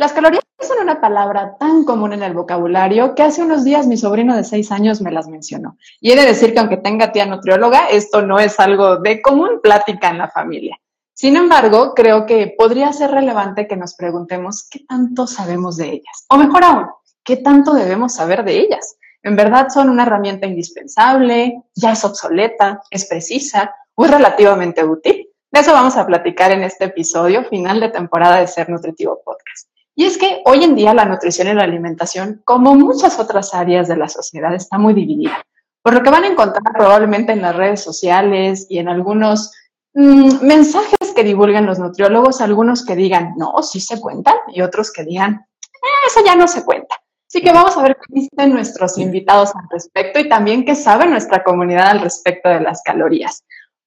Las calorías son una palabra tan común en el vocabulario que hace unos días mi sobrino de seis años me las mencionó. Y he de decir que aunque tenga tía nutrióloga, esto no es algo de común plática en la familia. Sin embargo, creo que podría ser relevante que nos preguntemos qué tanto sabemos de ellas. O mejor aún, qué tanto debemos saber de ellas. En verdad son una herramienta indispensable, ya es obsoleta, es precisa o es relativamente útil. De eso vamos a platicar en este episodio final de temporada de Ser Nutritivo Podcast. Y es que hoy en día la nutrición y la alimentación, como muchas otras áreas de la sociedad, está muy dividida. Por lo que van a encontrar probablemente en las redes sociales y en algunos mm, mensajes que divulgan los nutriólogos, algunos que digan, no, sí se cuentan, y otros que digan, eh, eso ya no se cuenta. Así que vamos a ver qué dicen nuestros invitados al respecto y también qué sabe nuestra comunidad al respecto de las calorías.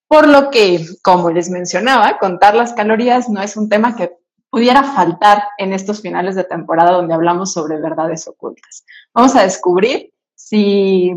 Por lo que, como les mencionaba, contar las calorías no es un tema que pudiera faltar en estos finales de temporada donde hablamos sobre verdades ocultas. Vamos a descubrir si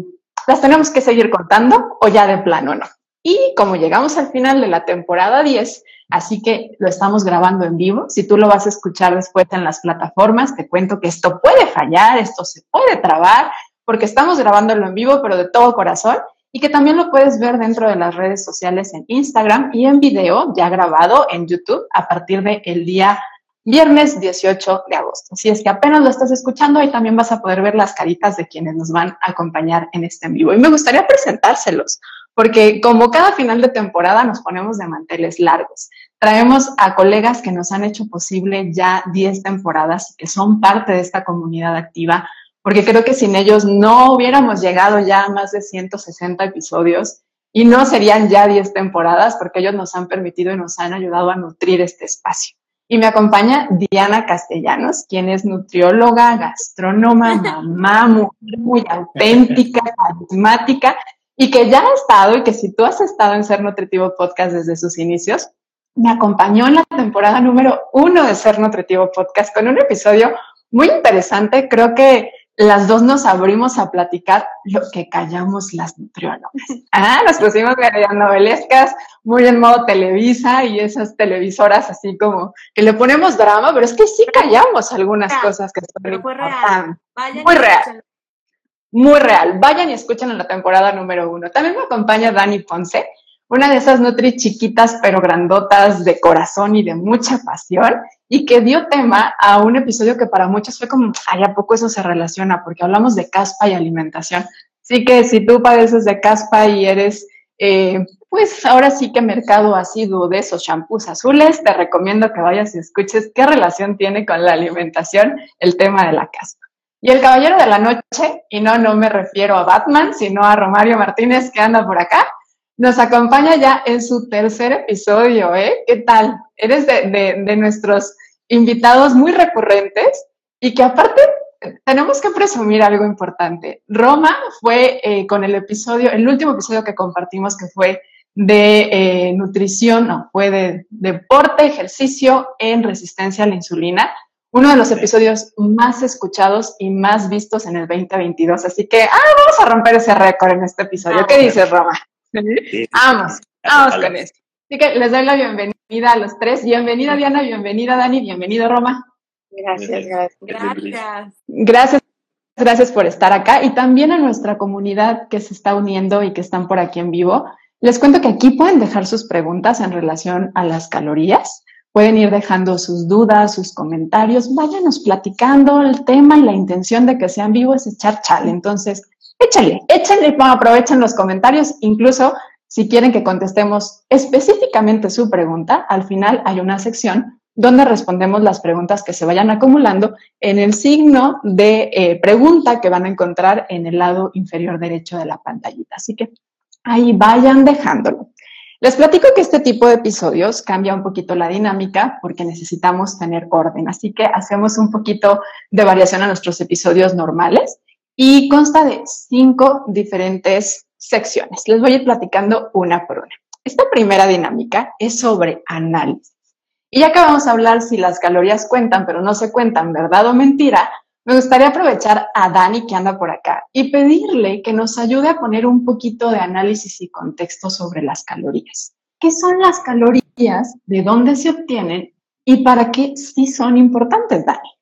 las tenemos que seguir contando o ya de plano no. Y como llegamos al final de la temporada 10, así que lo estamos grabando en vivo, si tú lo vas a escuchar después en las plataformas, te cuento que esto puede fallar, esto se puede trabar, porque estamos grabándolo en vivo, pero de todo corazón, y que también lo puedes ver dentro de las redes sociales en Instagram y en video ya grabado en YouTube a partir del el día viernes 18 de agosto. Si es que apenas lo estás escuchando, ahí también vas a poder ver las caritas de quienes nos van a acompañar en este en vivo. Y me gustaría presentárselos, porque como cada final de temporada nos ponemos de manteles largos. Traemos a colegas que nos han hecho posible ya 10 temporadas y que son parte de esta comunidad activa porque creo que sin ellos no hubiéramos llegado ya a más de 160 episodios y no serían ya 10 temporadas porque ellos nos han permitido y nos han ayudado a nutrir este espacio. Y me acompaña Diana Castellanos, quien es nutrióloga, gastrónoma, mamá, mujer muy auténtica, carismática y que ya ha estado y que si tú has estado en Ser Nutritivo Podcast desde sus inicios, me acompañó en la temporada número uno de Ser Nutritivo Podcast con un episodio muy interesante. Creo que las dos nos abrimos a platicar lo que callamos las nutriólogas. Ah, nos pusimos novelescas, muy en modo Televisa y esas televisoras así como que le ponemos drama, pero es que sí callamos algunas cosas que son muy real. muy real. Muy real. Vayan y escuchen en la temporada número uno. También me acompaña Dani Ponce, una de esas Nutri chiquitas pero grandotas de corazón y de mucha pasión y que dio tema a un episodio que para muchos fue como, ay, ¿a poco eso se relaciona? Porque hablamos de caspa y alimentación. Así que si tú padeces de caspa y eres, eh, pues ahora sí que mercado asiduo de esos shampoos azules, te recomiendo que vayas y escuches qué relación tiene con la alimentación el tema de la caspa. Y el caballero de la noche, y no, no me refiero a Batman, sino a Romario Martínez que anda por acá, nos acompaña ya en su tercer episodio, ¿eh? ¿Qué tal? Eres de, nuestros invitados muy recurrentes y que aparte tenemos que presumir algo importante. Roma fue eh, con el episodio, el último episodio que compartimos que fue de eh, nutrición, no, fue de deporte, ejercicio en resistencia a la insulina, uno de los episodios más escuchados y más vistos en el 2022. Así que, ah, vamos a romper ese récord en este episodio. ¿Qué dices, Roma? Vamos, vamos con esto. Así que les doy la bienvenida a los tres. Bienvenida Diana, bienvenida Dani, bienvenido Roma. Gracias, gracias. Gracias. Gracias, por estar acá y también a nuestra comunidad que se está uniendo y que están por aquí en vivo. Les cuento que aquí pueden dejar sus preguntas en relación a las calorías. Pueden ir dejando sus dudas, sus comentarios. Váyanos platicando el tema y la intención de que sean vivos es echar chale. Entonces, échale, échale, aprovechen los comentarios, incluso si quieren que contestemos específicamente su pregunta, al final hay una sección donde respondemos las preguntas que se vayan acumulando en el signo de eh, pregunta que van a encontrar en el lado inferior derecho de la pantallita. Así que ahí vayan dejándolo. Les platico que este tipo de episodios cambia un poquito la dinámica porque necesitamos tener orden, así que hacemos un poquito de variación a nuestros episodios normales y consta de cinco diferentes secciones. Les voy a ir platicando una por una. Esta primera dinámica es sobre análisis. Y ya que vamos a hablar si las calorías cuentan, pero no se cuentan, verdad o mentira, me gustaría aprovechar a Dani que anda por acá y pedirle que nos ayude a poner un poquito de análisis y contexto sobre las calorías. ¿Qué son las calorías? ¿De dónde se obtienen? ¿Y para qué sí son importantes, Dani?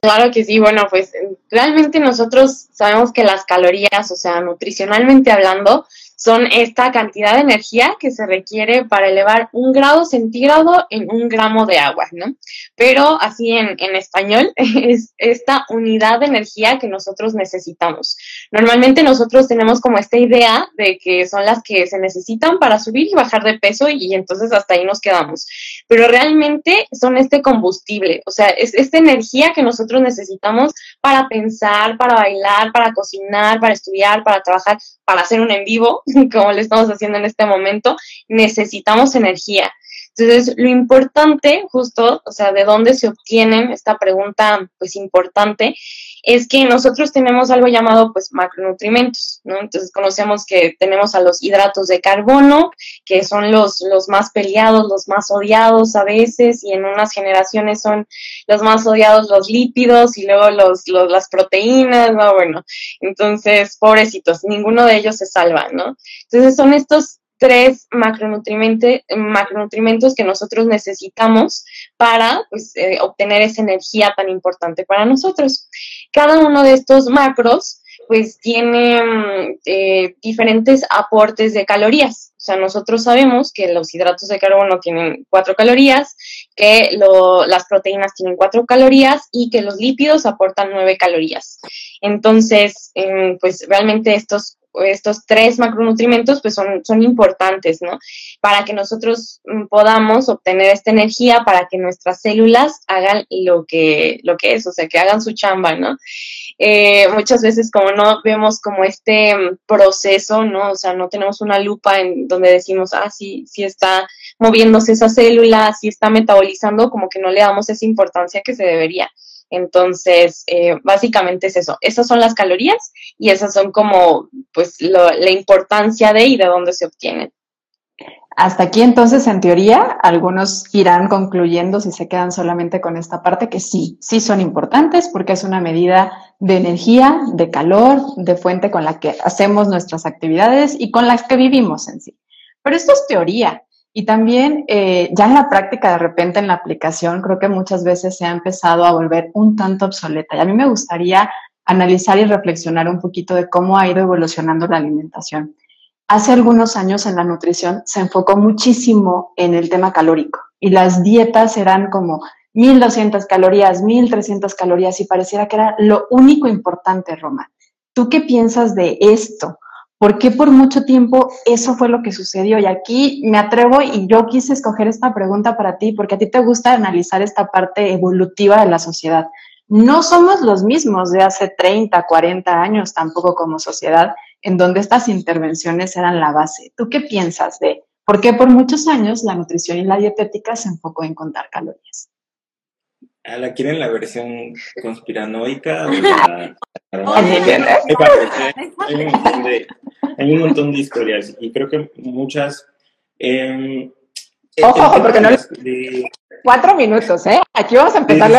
Claro que sí, bueno, pues realmente nosotros sabemos que las calorías, o sea, nutricionalmente hablando, son esta cantidad de energía que se requiere para elevar un grado centígrado en un gramo de agua, ¿no? Pero así en, en español es esta unidad de energía que nosotros necesitamos. Normalmente nosotros tenemos como esta idea de que son las que se necesitan para subir y bajar de peso y, entonces hasta ahí nos quedamos. Pero realmente son este combustible, o sea, es esta energía que nosotros necesitamos para pensar, para bailar, para cocinar, para estudiar, para trabajar, para hacer un en vivo, como lo estamos haciendo en este momento, necesitamos energía. Entonces, lo importante, justo, o sea, de dónde se obtienen, esta pregunta, pues importante, es que nosotros tenemos algo llamado, pues, macronutrimentos, ¿no? Entonces, conocemos que tenemos a los hidratos de carbono, que son los, los más peleados, los más odiados a veces, y en unas generaciones son los más odiados los lípidos y luego los, las proteínas, ¿no? Bueno, entonces, pobrecitos, ninguno de ellos se salva, ¿no? Entonces, son estos tres macronutrientes que nosotros necesitamos para pues, eh, obtener esa energía tan importante para nosotros. Cada uno de estos macros pues tiene mm, eh, diferentes aportes de calorías. O sea, nosotros sabemos que los hidratos de carbono tienen cuatro calorías, que las proteínas tienen cuatro calorías y que los lípidos aportan nueve calorías. Entonces, em, pues realmente estos estos tres macronutrientes pues son, son importantes, ¿no? Para que nosotros mm, podamos obtener esta energía, para que nuestras células hagan lo que, lo que es, o sea, que hagan su chamba, ¿no? Eh, muchas veces como no vemos como este mm, proceso, ¿no? O sea, no tenemos una lupa en donde decimos, ah, sí, sí está moviéndose esa célula, sí está metabolizando, como que no le damos esa importancia que se debería. Entonces, eh, básicamente es eso. Esas son las calorías y esas son como, pues, la importancia de y de dónde se obtienen. Hasta aquí entonces, en teoría, algunos irán concluyendo si se quedan solamente con esta parte que sí, sí son importantes porque es una medida de energía, de calor, de fuente con la que hacemos nuestras actividades y con las que vivimos en sí. Pero esto es teoría. Y también eh, ya en la práctica, de repente en la aplicación, creo que muchas veces se ha empezado a volver un tanto obsoleta. Y a mí me gustaría analizar y reflexionar un poquito de cómo ha ido evolucionando la alimentación. Hace algunos años en la nutrición se enfocó muchísimo en el tema calórico y las dietas eran como 1200 calorías, 1300 calorías y pareciera que era lo único importante, Roma. ¿Tú qué piensas de esto? ¿Por qué por mucho tiempo eso fue lo que sucedió? Y aquí me atrevo y yo quise escoger esta pregunta para ti porque a ti te gusta analizar esta parte evolutiva de la sociedad. No somos los mismos de hace 30, 40 años tampoco como sociedad, en donde estas intervenciones eran la base. ¿Tú qué piensas de por qué por muchos años la nutrición y la dietética se enfocó en contar calorías? ¿La quieren la versión conspiranoica? hay, un montón de, historias y creo que muchas... Eh, ojo, porque no... Cuatro minutos, ¿eh? Aquí vamos a empezar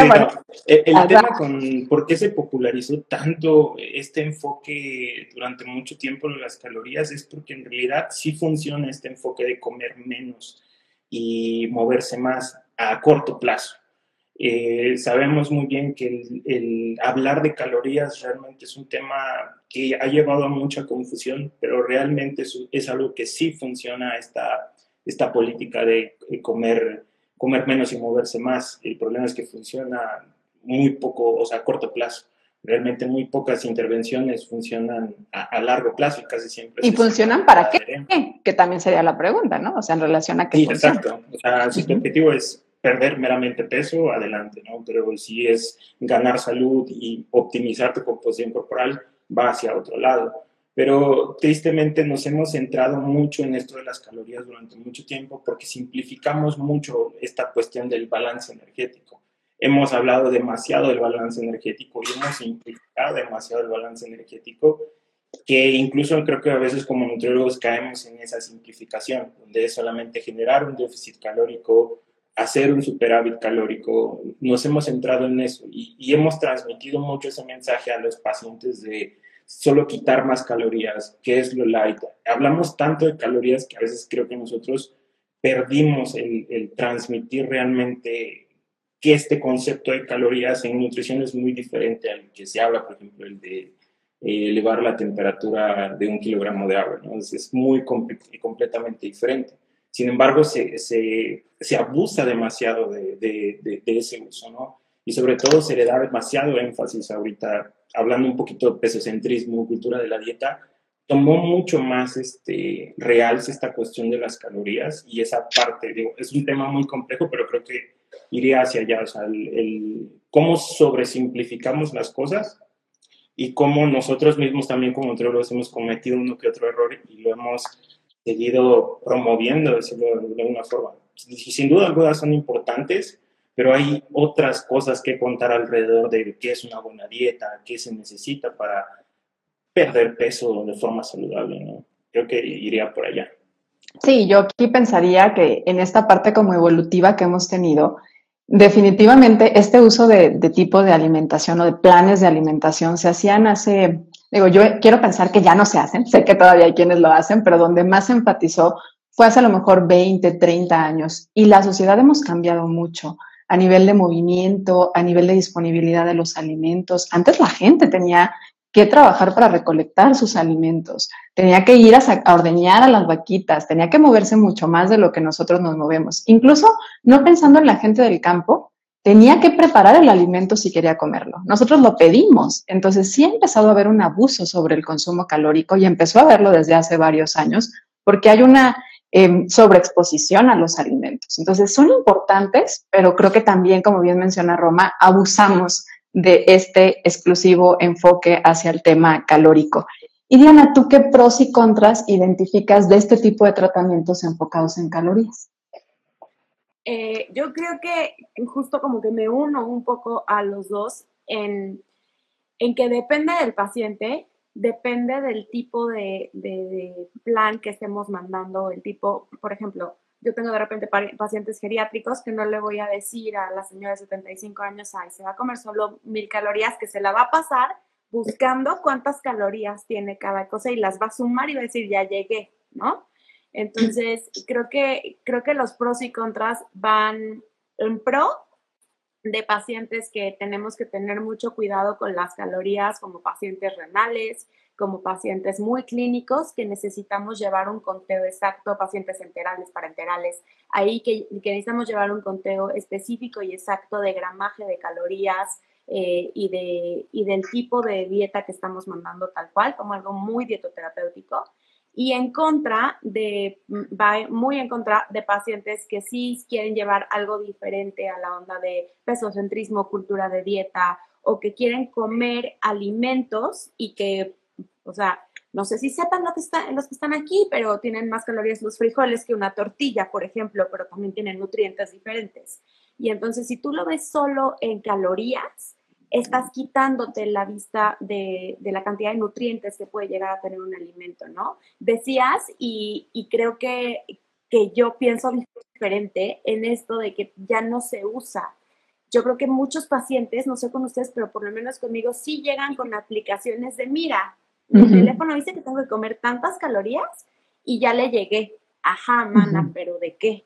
El, tema con por qué se popularizó tanto este enfoque durante mucho tiempo de las calorías es porque en realidad sí funciona este enfoque de comer menos y moverse más a corto plazo. Eh, sabemos muy bien que el, hablar de calorías realmente es un tema que ha llevado a mucha confusión, pero realmente es, algo que sí funciona esta, esta política de, comer, comer menos y moverse más. El problema es que funciona muy poco, o sea, a corto plazo. Realmente muy pocas intervenciones funcionan a, largo plazo y casi siempre. ¿Y funcionan para qué? Que también sería la pregunta, ¿no? O sea, en relación a qué. Sí, exacto. O sea, si tu objetivo es perder meramente peso, adelante, ¿no? Pero si es ganar salud y optimizar tu composición corporal, va hacia otro lado. Pero tristemente nos hemos centrado mucho en esto de las calorías durante mucho tiempo porque simplificamos mucho esta cuestión del balance energético. Hemos hablado demasiado del balance energético y hemos simplificado demasiado el balance energético que incluso creo que a veces como nutriólogos caemos en esa simplificación, donde solamente generar un déficit calórico, hacer un superávit calórico. Nos hemos centrado en eso y, hemos transmitido mucho ese mensaje a los pacientes de solo quitar más calorías, que es lo light. Hablamos tanto de calorías que a veces creo que nosotros perdimos el, transmitir realmente que este concepto de calorías en nutrición es muy diferente al que se habla, por ejemplo, el de eh, elevar la temperatura de un kilogramo de agua, ¿no? es, muy completamente diferente. Sin embargo, se, se, se abusa demasiado de, de, de, de, ese uso, ¿no? Y sobre todo se le da demasiado énfasis ahorita hablando un poquito de pesocentrismo, cultura de la dieta, tomó mucho más este, realce esta cuestión de las calorías y esa parte, digo, es un tema muy complejo, pero creo que iría hacia allá, o sea, el, cómo sobresimplificamos las cosas y cómo nosotros mismos también como nutriólogos hemos cometido uno que otro error y lo hemos seguido promoviendo, decirlo de alguna forma. Sin duda algunas son importantes, pero hay otras cosas que contar alrededor de qué es una buena dieta, qué se necesita para perder peso de forma saludable, ¿no? Creo que iría por allá. Sí, yo aquí pensaría que en esta parte como evolutiva que hemos tenido, definitivamente este uso de, de, tipo de alimentación o de planes de alimentación se hacían hace, digo, yo quiero pensar que ya no se hacen, sé que todavía hay quienes lo hacen, pero donde más enfatizó fue hace a lo mejor 20, 30 años y la sociedad hemos cambiado mucho a nivel de movimiento, a nivel de disponibilidad de los alimentos. Antes la gente tenía que trabajar para recolectar sus alimentos, tenía que ir a, ordeñar a las vaquitas, tenía que moverse mucho más de lo que nosotros nos movemos. Incluso no pensando en la gente del campo, tenía que preparar el alimento si quería comerlo. Nosotros lo pedimos. Entonces sí ha empezado a haber un abuso sobre el consumo calórico y empezó a verlo desde hace varios años porque hay una eh, sobreexposición a los alimentos. Entonces son importantes, pero creo que también, como bien menciona Roma, abusamos de este exclusivo enfoque hacia el tema calórico. Y Diana, ¿tú qué pros y contras identificas de este tipo de tratamientos enfocados en calorías? Eh, yo creo que justo como que me uno un poco a los dos en, en que depende del paciente depende del tipo de, plan que estemos mandando, el tipo, por ejemplo, yo tengo de repente pacientes geriátricos que no le voy a decir a la señora de 75 años, ay, se va a comer solo mil calorías, que se la va a pasar buscando cuántas calorías tiene cada cosa y las va a sumar y va a decir, ya llegué, ¿no? Entonces, creo que, creo que los pros y contras van en pro de pacientes que tenemos que tener mucho cuidado con las calorías, como pacientes renales, como pacientes muy clínicos, que necesitamos llevar un conteo exacto, pacientes enterales, parenterales, ahí que, necesitamos llevar un conteo específico y exacto de gramaje de calorías eh, y, de, y del tipo de dieta que estamos mandando tal cual, como algo muy dietoterapéutico y en contra de, va muy en contra de pacientes que sí quieren llevar algo diferente a la onda de pesocentrismo, cultura de dieta, o que quieren comer alimentos y que, o sea, no sé si sepan lo que está, los que están aquí, pero tienen más calorías los frijoles que una tortilla, por ejemplo, pero también tienen nutrientes diferentes. Y entonces, si tú lo ves solo en calorías, estás quitándote la vista de, la cantidad de nutrientes que puede llegar a tener un alimento, ¿no? Decías, y, creo que, que yo pienso diferente en esto de que ya no se usa. Yo creo que muchos pacientes, no sé con ustedes, pero por lo menos conmigo, sí llegan con aplicaciones de, mira, mi teléfono dice que tengo que comer tantas calorías y ya le llegué. Ajá, mana, pero ¿de qué?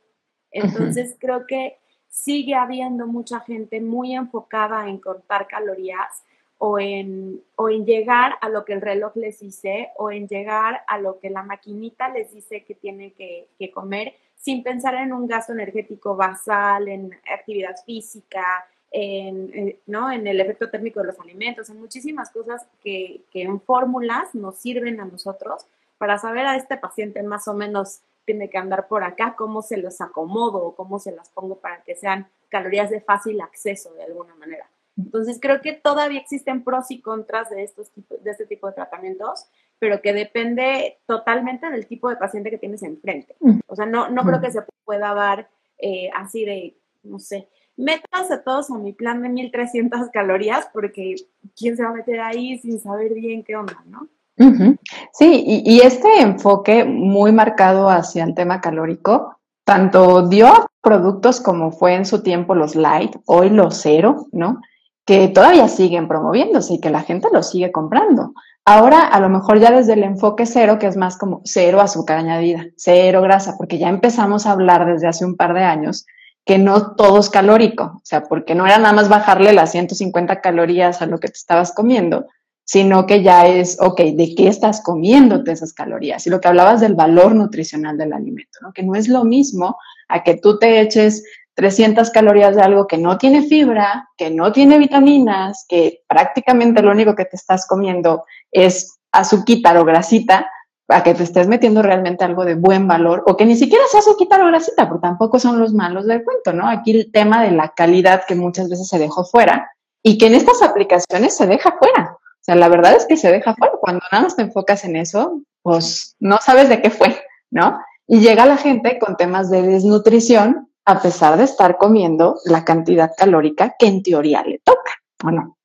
Entonces creo que sigue habiendo mucha gente muy enfocada en contar calorías o en, o en llegar a lo que el reloj les dice o en llegar a lo que la maquinita les dice que tienen que, comer sin pensar en un gasto energético basal, en actividad física, en, ¿no? en el efecto térmico de los alimentos, en muchísimas cosas que, que en fórmulas nos sirven a nosotros para saber a este paciente más o menos tiene que andar por acá, cómo se los acomodo o cómo se las pongo para que sean calorías de fácil acceso de alguna manera. Entonces creo que todavía existen pros y contras de, estos tipos, de este tipo de tratamientos, pero que depende totalmente del tipo de paciente que tienes enfrente. O sea, no, no creo que se pueda dar eh, así de, no sé, métanse todos a mi plan de 1300 calorías porque quién se va a meter ahí sin saber bien qué onda, ¿no? Sí, y, este enfoque muy marcado hacia el tema calórico, tanto dio productos como fue en su tiempo los light, hoy los cero, ¿no? Que todavía siguen promoviéndose y que la gente los sigue comprando. Ahora, a lo mejor ya desde el enfoque cero, que es más como cero azúcar añadida, cero grasa, porque ya empezamos a hablar desde hace un par de años que no todo es calórico, o sea, porque no era nada más bajarle las 150 calorías a lo que te estabas comiendo, sino que ya es, ok, ¿de qué estás comiéndote esas calorías? Y lo que hablabas del valor nutricional del alimento, ¿no? Que no es lo mismo a que tú te eches 300 calorías de algo que no tiene fibra, que no tiene vitaminas, que prácticamente lo único que te estás comiendo es azúcar o grasita, a que te estés metiendo realmente algo de buen valor o que ni siquiera sea azúcar o grasita, porque tampoco son los malos del cuento, ¿no? Aquí el tema de la calidad que muchas veces se dejó fuera y que en estas aplicaciones se deja fuera. O sea, la verdad es que se deja fuera. Cuando nada más te enfocas en eso, pues no sabes de qué fue, ¿no? Y llega la gente con temas de desnutrición a pesar de estar comiendo la cantidad calórica que en teoría le toca, ¿o no?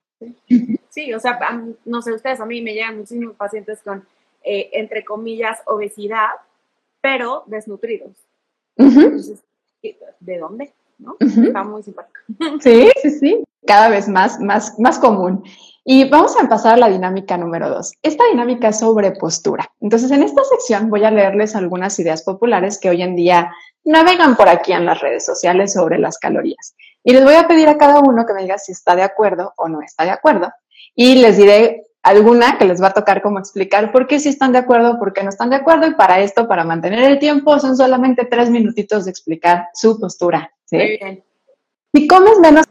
Sí, o sea, no sé ustedes, a mí me llegan muchísimos pacientes con, eh, entre comillas, obesidad, pero desnutridos. ¿de dónde? ¿No? Está muy simpático. Sí, sí, sí, cada vez más, más, más común. Y vamos a empezar la dinámica número dos. Esta dinámica es sobre postura. Entonces, en esta sección voy a leerles algunas ideas populares que hoy en día navegan por aquí en las redes sociales sobre las calorías. Y les voy a pedir a cada uno que me diga si está de acuerdo o no está de acuerdo. Y les diré alguna que les va a tocar como explicar por qué sí están de acuerdo, por qué no están de acuerdo. Y para esto, para mantener el tiempo, son solamente tres minutitos de explicar su postura. Muy bien. Si comes menos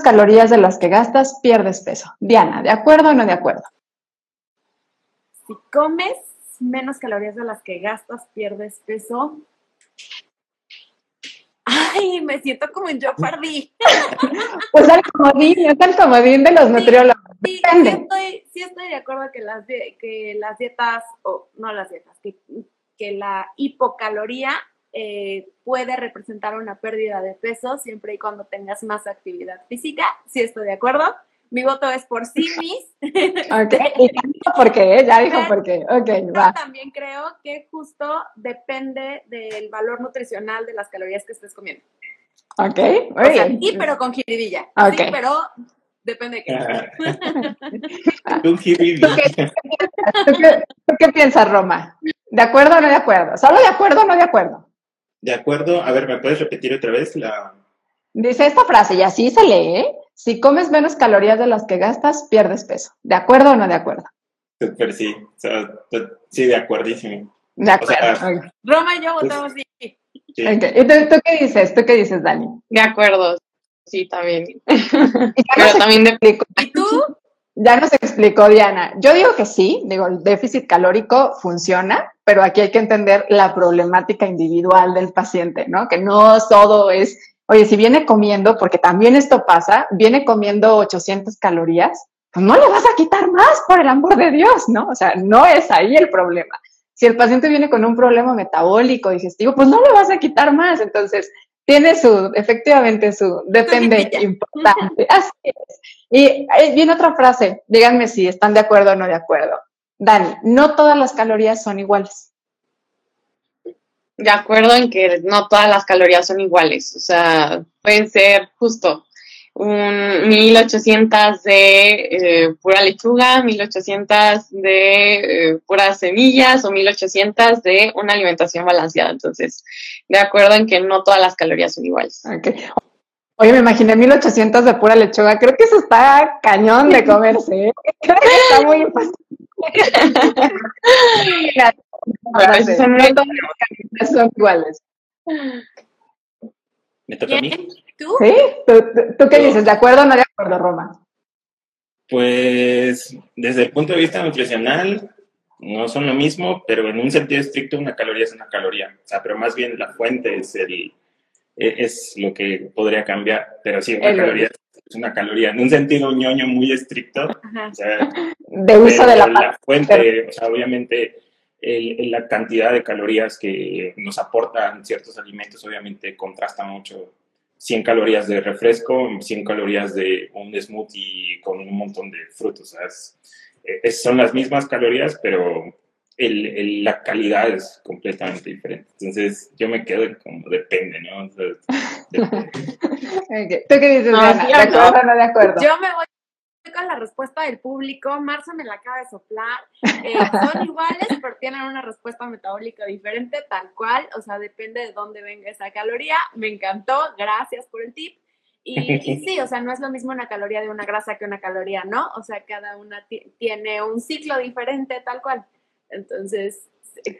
calorías de las que gastas, pierdes peso. Diana, ¿de acuerdo o no de acuerdo? Si comes menos calorías de las que gastas, pierdes peso. Ay, me siento como en Jeopardy. pues al comodín, es el comodín de los nutriólogos. Sí, sí, estoy, sí estoy de acuerdo que las, que las dietas, o no las dietas, que, que la hipocaloría eh, puede representar una pérdida de peso siempre y cuando tengas más actividad física. Si estoy de acuerdo. Mi voto es por sí mis. ok, y por qué, ya dijo por qué. Ok, va. también creo que justo depende del valor nutricional de las calorías que estés comiendo. Ok, muy bien. sí, pero con jiribilla. Sí, pero depende de qué. ¿Tú, qué, ¿Tú qué piensas, Roma? ¿De acuerdo o no de acuerdo? ¿Solo de acuerdo o no de acuerdo? De acuerdo, a ver, ¿me puedes repetir otra vez la... Dice esta frase y así se lee, ¿eh? Si comes menos calorías de las que gastas, pierdes peso. ¿De acuerdo o no de acuerdo? Súper, sí. O sea, sí, de acuerdísimo. De acuerdo. Roma y yo pues, votamos sí. ¿Y tú, qué dices? ¿Tú qué dices, Dani? De acuerdo, sí, también. Pero también de... ¿Y tú? Ya nos explicó Diana. Yo digo que sí, digo, el déficit calórico funciona, pero aquí hay que entender la problemática individual del paciente, ¿no? Que no todo es, oye, si viene comiendo, porque también esto pasa, viene comiendo 800 calorías, pues no le vas a quitar más, por el amor de Dios, ¿no? O sea, no es ahí el problema. Si el paciente viene con un problema metabólico, digestivo, pues no le vas a quitar más. Entonces, tiene su, efectivamente, su, depende importante. Así es. Y viene otra frase, díganme si están de acuerdo o no de acuerdo. Dani, no todas las calorías son iguales. De acuerdo en que no todas las calorías son iguales. O sea, pueden ser justo un 1800 de eh, pura lechuga, 1800 de eh, puras semillas o 1800 de una alimentación balanceada. Entonces, de acuerdo en que no todas las calorías son iguales. Okay. Oye, me imaginé 1800 de pura lechuga. Creo que eso está cañón de comerse. ¿eh? Creo que está muy fácil. son iguales. ¿Me toca a mí? ¿Tú? ¿Sí? ¿Tú, qué dices? ¿De acuerdo o no de acuerdo, Roma? Pues desde el punto de vista nutricional no son lo mismo, pero en un sentido estricto una caloría es una caloría. O sea, pero más bien la fuente es el es lo que podría cambiar, pero sí, una caloría es una caloría. En un sentido ñoño muy estricto. O sea, de uso de la, fuente, o sea, obviamente la cantidad de calorías que nos aportan ciertos alimentos obviamente contrasta mucho 100 calorías de refresco, 100 calorías de un smoothie con un montón de frutos. eh, son las mismas calorías, pero el, la calidad es completamente diferente. Entonces, yo me quedo como depende, ¿no? ¿Tú qué dices, no, ¿De acuerdo o no de acuerdo? Yo me voy con la respuesta del público. Marcia me la acaba de soplar. Eh, son iguales, pero tienen una respuesta metabólica diferente, tal cual. O sea, depende de dónde venga esa caloría. Me encantó. Gracias por el tip. Y, y, sí, o sea, no es lo mismo una caloría de una grasa que una caloría, ¿no? O sea, cada una tiene un ciclo diferente, tal cual. Entonces,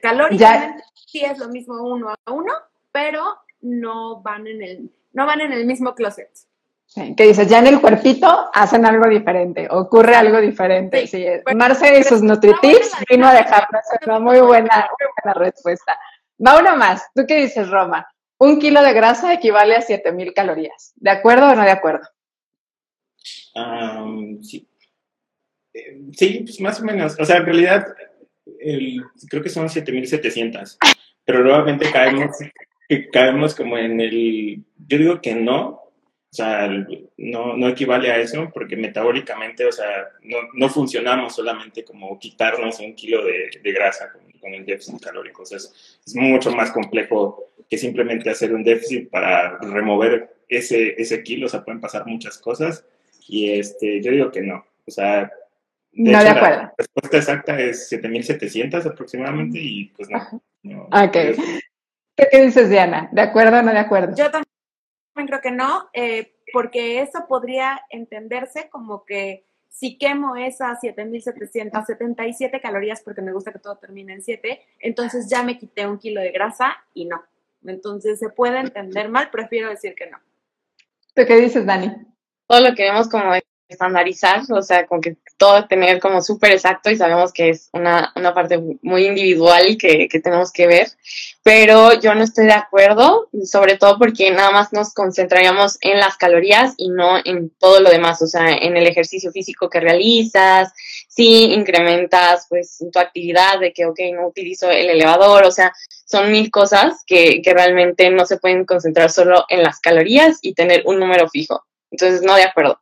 calóricamente sí es lo mismo uno a uno, pero no van en el, no van en el mismo closet. Que dices, ya en el cuerpito hacen algo diferente, ocurre algo diferente. Sí, Marce y sus Nutritips vino a dejarnos una muy buena, muy buena respuesta. Va una más. ¿Tú qué dices, Roma? Un kilo de grasa equivale a 7000 calorías. ¿De acuerdo o no de acuerdo? sí. Eh, sí, pues más o menos. O sea, en realidad creo que son 7.700, pero nuevamente caemos, caemos como en el, yo digo que no, o sea, no, no equivale a eso porque metabólicamente, o sea, no, no funcionamos solamente como quitarnos un kilo de, de grasa con, con, el déficit calórico. O sea, es, es, mucho más complejo que simplemente hacer un déficit para remover ese, ese kilo. O sea, pueden pasar muchas cosas y este, yo digo que no. O sea, no, de acuerdo. La respuesta exacta es 7700 aproximadamente y pues no. ok. ¿Qué, dices, Diana? ¿De acuerdo o no de acuerdo? Yo también creo que no, eh, porque eso podría entenderse como que si quemo esas 7777 calorías, porque me gusta que todo termine en 7, entonces ya me quité un kilo de grasa y no. Entonces se puede entender mal, prefiero decir que no. ¿Tú qué dices, Dani? Todo lo que vemos como estandarizar, o sea, con que todo tener como súper exacto y sabemos que es una, una parte muy individual que, que, tenemos que ver, pero yo no estoy de acuerdo, sobre todo porque nada más nos concentraríamos en las calorías y no en todo lo demás, o sea, en el ejercicio físico que realizas, si incrementas pues tu actividad de que, ok, no utilizo el elevador, o sea, son mil cosas que, que realmente no se pueden concentrar solo en las calorías y tener un número fijo. Entonces, no de acuerdo.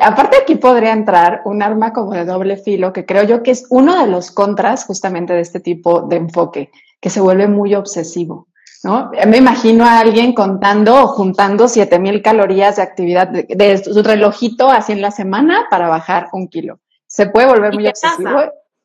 Aparte aquí podría entrar un arma como de doble filo, que creo yo que es uno de los contras justamente de este tipo de enfoque, que se vuelve muy obsesivo. ¿no? Me imagino a alguien contando o juntando 7000 calorías de actividad de, su relojito así en la semana para bajar un kilo. Se puede volver muy obsesivo.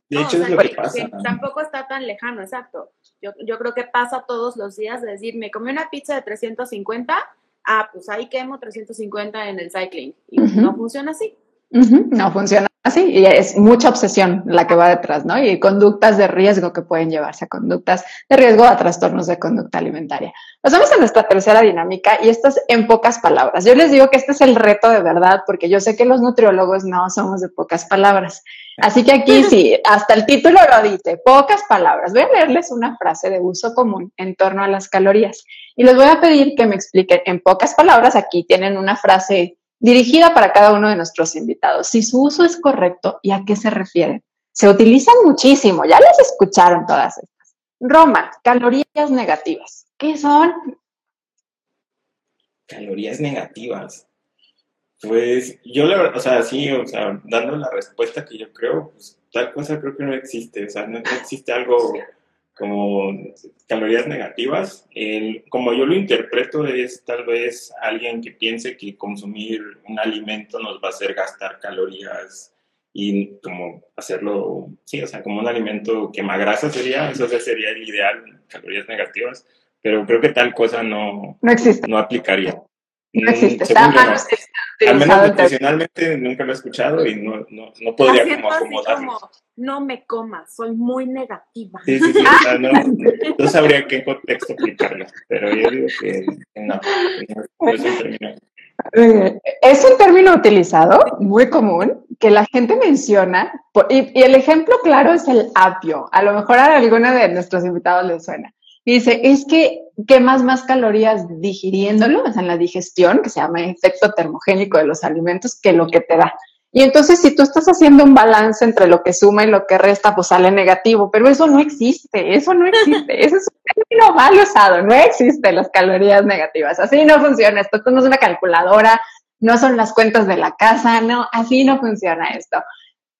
De hecho, es lo que, pasa. tampoco está tan lejano, exacto. Yo, yo creo que pasa todos los días de decir, me comí una pizza de 350 ah, pues ahí quemo 350 en el cycling. Y no funciona así. No funciona así. Y es mucha obsesión la que va detrás, ¿no? Y conductas de riesgo que pueden llevarse a conductas de riesgo a trastornos de conducta alimentaria. Pasamos a nuestra tercera dinámica y esto es en pocas palabras. Yo les digo que este es el reto de verdad porque yo sé que los nutriólogos no somos de pocas palabras. Así que aquí sí, hasta el título lo dice, pocas palabras. Voy a leerles una frase de uso común en torno a las calorías y les voy a pedir que me expliquen en pocas palabras. Aquí tienen una frase dirigida para cada uno de nuestros invitados. Si su uso es correcto y a qué se refieren. Se utilizan muchísimo, ya les escucharon todas estas. Roma, calorías negativas. ¿Qué son? Calorías negativas. Pues yo, la verdad, o sea, sí, o sea, dando la respuesta que yo creo, pues tal cosa creo que no existe, o sea, no, existe algo como calorías negativas. como yo lo interpreto es tal vez alguien que piense que consumir un alimento nos va a hacer gastar calorías y como hacerlo, sí, o sea, como un alimento que grasa sería, eso sería el ideal, calorías negativas, pero creo que tal cosa no, no, existe. no aplicaría. No existe, está Al menos nutricionalmente nunca lo he escuchado y no, no, no podría como acomodarlo. Como, no me comas, soy muy negativa. Sí, sí, sí, no, no, sabría qué contexto aplicarlo, pero yo digo que no, no es un término. Es un término utilizado, muy común, que la gente menciona, y, y el ejemplo claro es el apio. A lo mejor a alguno de nuestros invitados les suena. Dice, es que quemas más calorías digiriéndolo, o sea, en la digestión, que se llama efecto termogénico de los alimentos, que lo que te da. Y entonces, si tú estás haciendo un balance entre lo que suma y lo que resta, pues sale negativo, pero eso no existe, eso no existe, eso es un término mal usado, no existen las calorías negativas, así no funciona esto, esto no es una calculadora, no son las cuentas de la casa, no, así no funciona esto.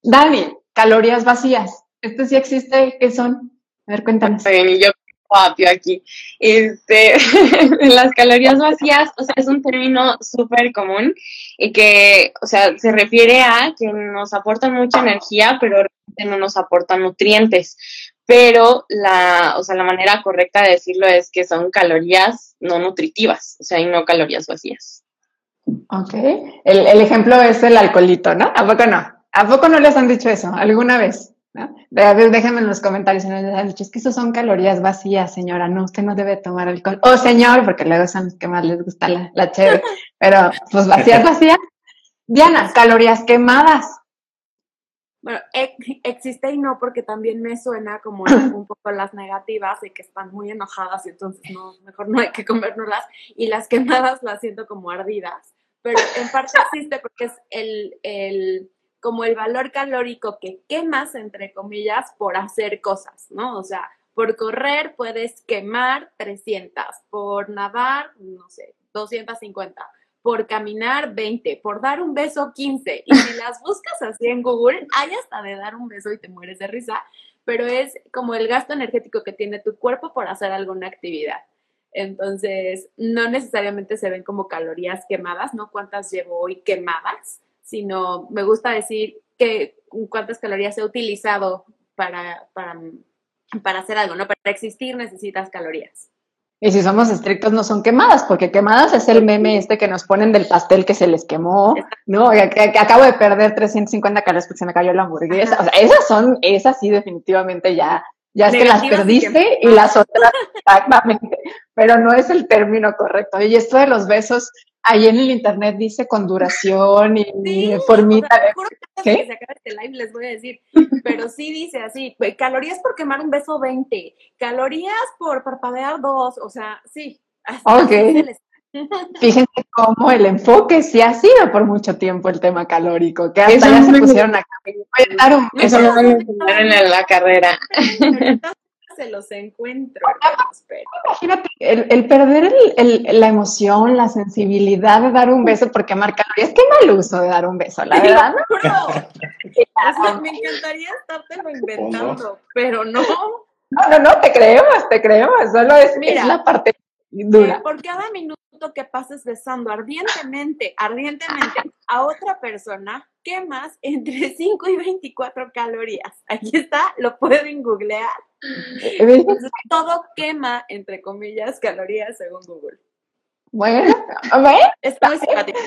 Dani, calorías vacías. ¿Este sí existe? ¿Qué son? A ver, cuéntanos. yo papio aquí. Este, las calorías vacías, o sea, es un término súper común y que, o sea, se refiere a que nos aportan mucha energía, pero realmente no nos aportan nutrientes. Pero la, o sea, la manera correcta de decirlo es que son calorías no nutritivas, o sea, y no calorías vacías. Ok. El, el ejemplo es el alcoholito, ¿no? ¿A poco no? ¿A poco no les han dicho eso alguna vez? ¿No? Déjenme en los comentarios si nos han dicho, es que eso son calorías vacías, señora, no, usted no debe tomar alcohol. O señor, porque luego son los que más les gusta la, la chévere, pero pues vacías, vacías. Diana, calorías quemadas. Bueno, existe y no, porque también me suena como un poco las negativas de que están muy enojadas y entonces no, mejor no hay que comérnoslas. Y las quemadas las siento como ardidas. Pero en parte existe porque es el, el como el valor calórico que quemas, entre comillas, por hacer cosas, ¿no? O sea, por correr puedes quemar 300, por nadar, no sé, 250, por caminar 20, por dar un beso 15. Y si las buscas así en Google, hay hasta de dar un beso y te mueres de risa, pero es como el gasto energético que tiene tu cuerpo por hacer alguna actividad. Entonces, no necesariamente se ven como calorías quemadas, ¿no? ¿Cuántas llevo hoy quemadas? Sino me gusta decir que cuántas calorías he utilizado para, para, para hacer algo, ¿no? Para existir necesitas calorías. Y si somos estrictos, no son quemadas, porque quemadas es el meme este que nos ponen del pastel que se les quemó, ¿no? Que, acabo de perder 350 calorías porque se me cayó la hamburguesa. O sea, esas son, esas sí definitivamente ya, ya es que las perdiste y, las otras, exactamente. Pero no es el término correcto. Y esto de los besos, ahí en el internet dice con duración y sí, formita. que se acabe este live les voy a decir, pero sí dice así, calorías por quemar un beso 20, calorías por parpadear dos, o sea, sí. Ok. Fíjense cómo el enfoque sí ha sido por mucho tiempo el tema calórico, que hasta ya se pusieron a Eso no en la carrera se los encuentro. Imagínate, el, perder la emoción, la sensibilidad de dar un beso porque marca calorías, qué mal uso de dar un beso, la verdad. me encantaría estártelo inventando, pero no. No, no, no, te creemos, te creemos, solo es, Mira, la parte dura. por cada minuto que pases besando ardientemente, ardientemente a otra persona, quemas entre 5 y 24 calorías. Aquí está, lo pueden googlear. todo quema, entre comillas, calorías según Google. Bueno, ¿ves? Está muy simpático.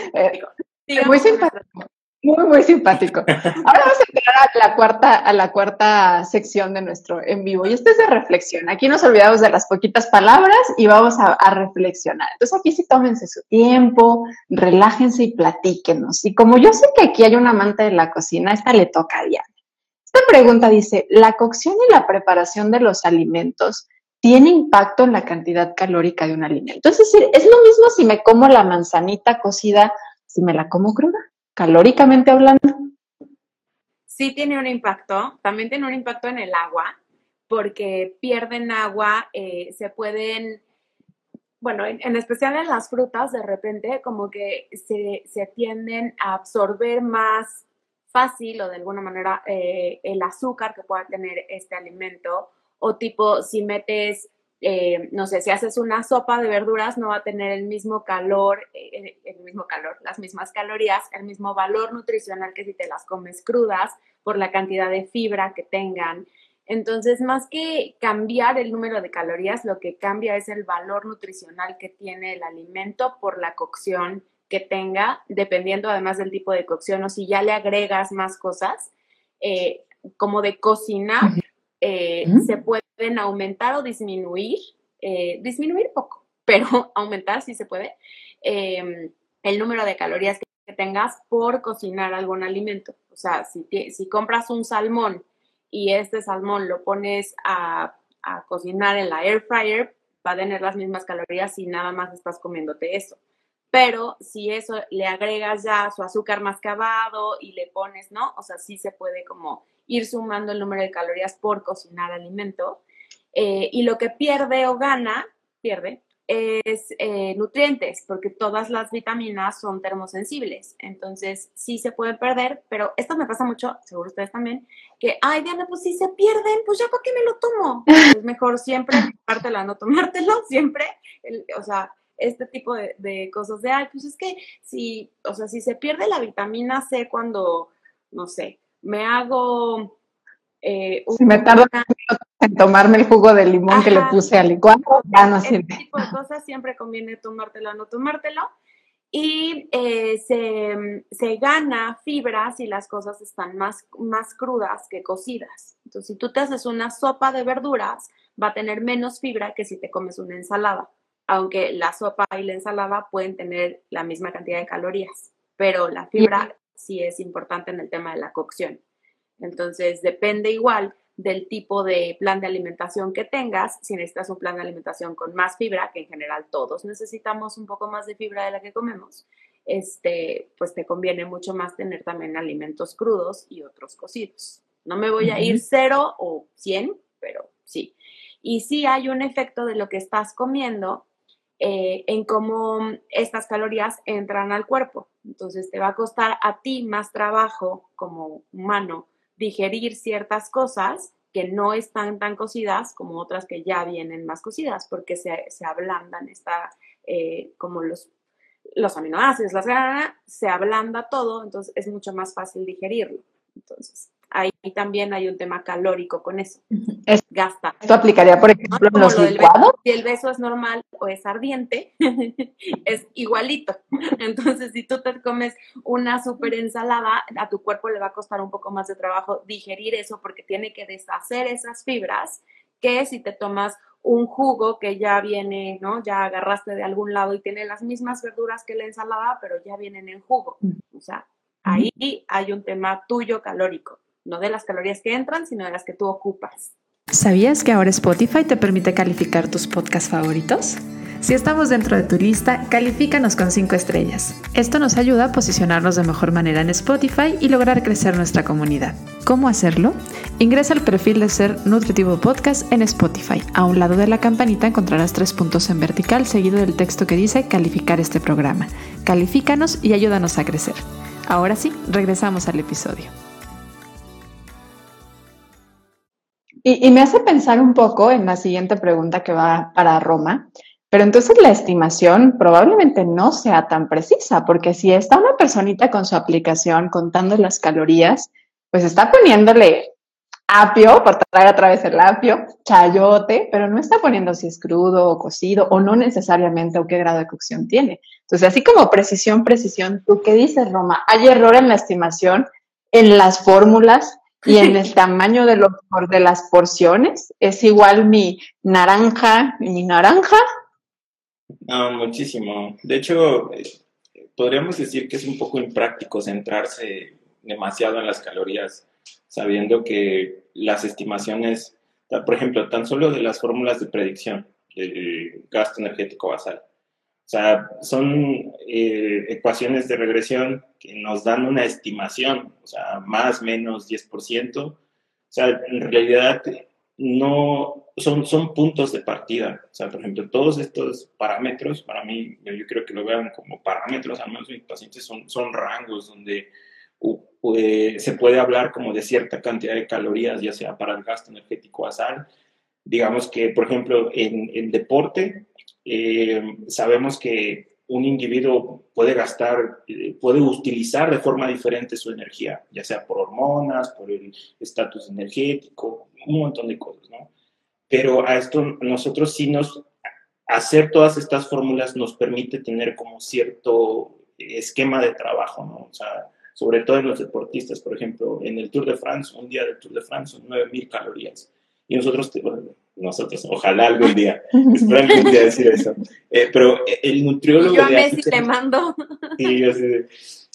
Eh, muy simpático. Muy, muy simpático. Ahora vamos a entrar a la cuarta, a la cuarta sección de nuestro en vivo. Y esto es de reflexión. Aquí nos olvidamos de las poquitas palabras y vamos a, reflexionar. Entonces aquí sí tómense su tiempo, relájense y platíquenos. Y como yo sé que aquí hay un amante de la cocina, esta le toca a Diana. Esta pregunta dice, ¿la cocción y la preparación de los alimentos tiene impacto en la cantidad calórica de un alimento? Es decir, ¿es lo mismo si me como la manzanita cocida, si me la como cruda? Calóricamente hablando? Sí tiene un impacto, también tiene un impacto en el agua, porque pierden agua, eh, se pueden, bueno, en, especial en las frutas, de repente como que se, tienden a absorber más fácil o de alguna manera eh, el azúcar que pueda tener este alimento, o tipo si metes eh, no sé, si haces una sopa de verduras no va a tener el mismo calor, eh, el mismo calor, las mismas calorías, el mismo valor nutricional que si te las comes crudas por la cantidad de fibra que tengan. Entonces, más que cambiar el número de calorías, lo que cambia es el valor nutricional que tiene el alimento por la cocción que tenga, dependiendo además del tipo de cocción o si ya le agregas más cosas, eh, como de cocinar, se puede pueden aumentar o disminuir, eh, disminuir poco, pero aumentar si se puede, em, el número de calorías que, tengas por cocinar algún alimento. O sea, si, si compras un salmón y este salmón lo pones a, a cocinar en la air fryer, va a tener las mismas calorías si nada más estás comiéndote eso. Pero si eso le agregas ya su azúcar mascabado y le pones, ¿no? O sea, sí se puede como ir sumando el número de calorías por cocinar alimento. Eh, y lo que pierde o gana, pierde, es eh, nutrientes, porque todas las vitaminas son termosensibles. Entonces, sí se pueden perder, pero esto me pasa mucho, seguro ustedes también, que, ay, Diana, pues si se pierden, pues ya para qué me lo tomo. Es mejor siempre tomártela, no tomártelo, siempre. o sea, este tipo de, de, cosas de, ay, pues es que si, o sea, si se pierde la vitamina C cuando, no sé, me hago eh, si me tardo en tomarme el jugo de limón que le puse al licuado, ya no sirve. Tipo de cosas siempre conviene tomártelo o no tomártelo. Y eh, se, gana fibra si las cosas están más, más crudas que cocidas. Entonces, si tú te haces una sopa de verduras, va a tener menos fibra que si te comes una ensalada. Aunque la sopa y la ensalada pueden tener la misma cantidad de calorías, pero la fibra sí es importante en el tema de la cocción. Entonces, depende igual del tipo de plan de alimentación que tengas. Si necesitas un plan de alimentación con más fibra, que en general todos necesitamos un poco más de fibra de la que comemos, este, pues te conviene mucho más tener también alimentos crudos y otros cocidos. No me voy a ir cero o cien, pero sí. Y sí hay un efecto de lo que estás comiendo eh, en cómo estas calorías entran al cuerpo. Entonces te va a costar a ti más trabajo como humano digerir ciertas cosas que no están tan cocidas como otras que ya vienen más cocidas, porque se, se ablandan, está eh, como los, los aminoácidos, las se ablanda todo, entonces es mucho más fácil digerirlo. Entonces, ahí también hay un tema calórico con eso. Es, Gasta. Esto aplicaría, por ejemplo, en los licuados. Si el beso es normal o es ardiente, es igualito. Entonces, si tú te comes una super ensalada, a tu cuerpo le va a costar un poco más de trabajo digerir eso porque tiene que deshacer esas fibras que si te tomas un jugo que ya viene, ¿no? Ya agarraste de algún lado y tiene las mismas verduras que la ensalada, pero ya vienen en jugo. O sea, ahí hay un tema tuyo calórico no de las calorías que entran, sino de las que tú ocupas. ¿Sabías que ahora Spotify te permite calificar tus podcasts favoritos? Si estamos dentro de tu lista, califícanos con 5 estrellas. Esto nos ayuda a posicionarnos de mejor manera en Spotify y lograr crecer nuestra comunidad. ¿Cómo hacerlo? Ingresa al perfil de Ser Nutritivo Podcast en Spotify. A un lado de la campanita encontrarás tres puntos en vertical seguido del texto que dice calificar este programa. Califícanos y ayúdanos a crecer. Ahora sí, regresamos al episodio. Y, me hace pensar un poco en la siguiente pregunta que va para Roma, pero entonces la estimación probablemente no sea tan precisa, porque si está una personita con su aplicación contando las calorías, pues está poniéndole apio, por traer a través el apio, chayote, pero no está poniendo si es crudo o cocido o no necesariamente o qué grado de cocción tiene. Entonces, así como precisión, precisión, ¿tú qué dices, Roma? ¿Hay error en la estimación, en las fórmulas? Y en el tamaño de, los, de las porciones. ¿Es igual mi naranja y mi naranja? No, muchísimo. De hecho, podríamos decir que es un poco impráctico centrarse demasiado en las calorías, sabiendo que las estimaciones, por ejemplo, tan solo de las fórmulas de predicción del gasto energético basal. O sea, son eh, ecuaciones de regresión que nos dan una estimación, o sea, más, menos 10%. O sea, en realidad no son, son puntos de partida. O sea, por ejemplo, todos estos parámetros, para mí, yo creo que lo vean como parámetros, al menos mis pacientes son, son rangos donde se puede hablar como de cierta cantidad de calorías, ya sea para el gasto energético basal. Digamos que, por ejemplo, en, en deporte, eh, sabemos que un individuo puede gastar, eh, puede utilizar de forma diferente su energía, ya sea por hormonas, por el estatus energético, un montón de cosas, ¿no? Pero a esto nosotros sí nos, hacer todas estas fórmulas nos permite tener como cierto esquema de trabajo, ¿no? O sea, sobre todo en los deportistas, por ejemplo, en el Tour de France, un día del Tour de France son 9.000 calorías. Y nosotros, nosotros, ojalá algún día, espero algún día decir eso. Eh, pero el nutriólogo... Yo a Messi te mando. Sí, yo sé,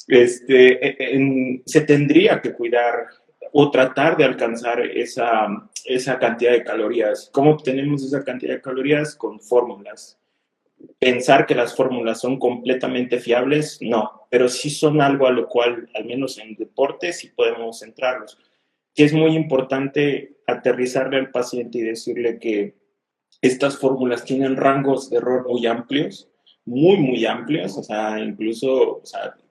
este, e, se tendría que cuidar o tratar de alcanzar esa, esa cantidad de calorías. ¿Cómo obtenemos esa cantidad de calorías? Con fórmulas. Pensar que las fórmulas son completamente fiables, no, pero sí son algo a lo cual, al menos en deporte, sí podemos centrarnos que es muy importante aterrizarle al paciente y decirle que estas fórmulas tienen rangos de error muy amplios, muy, muy amplios, o sea, incluso o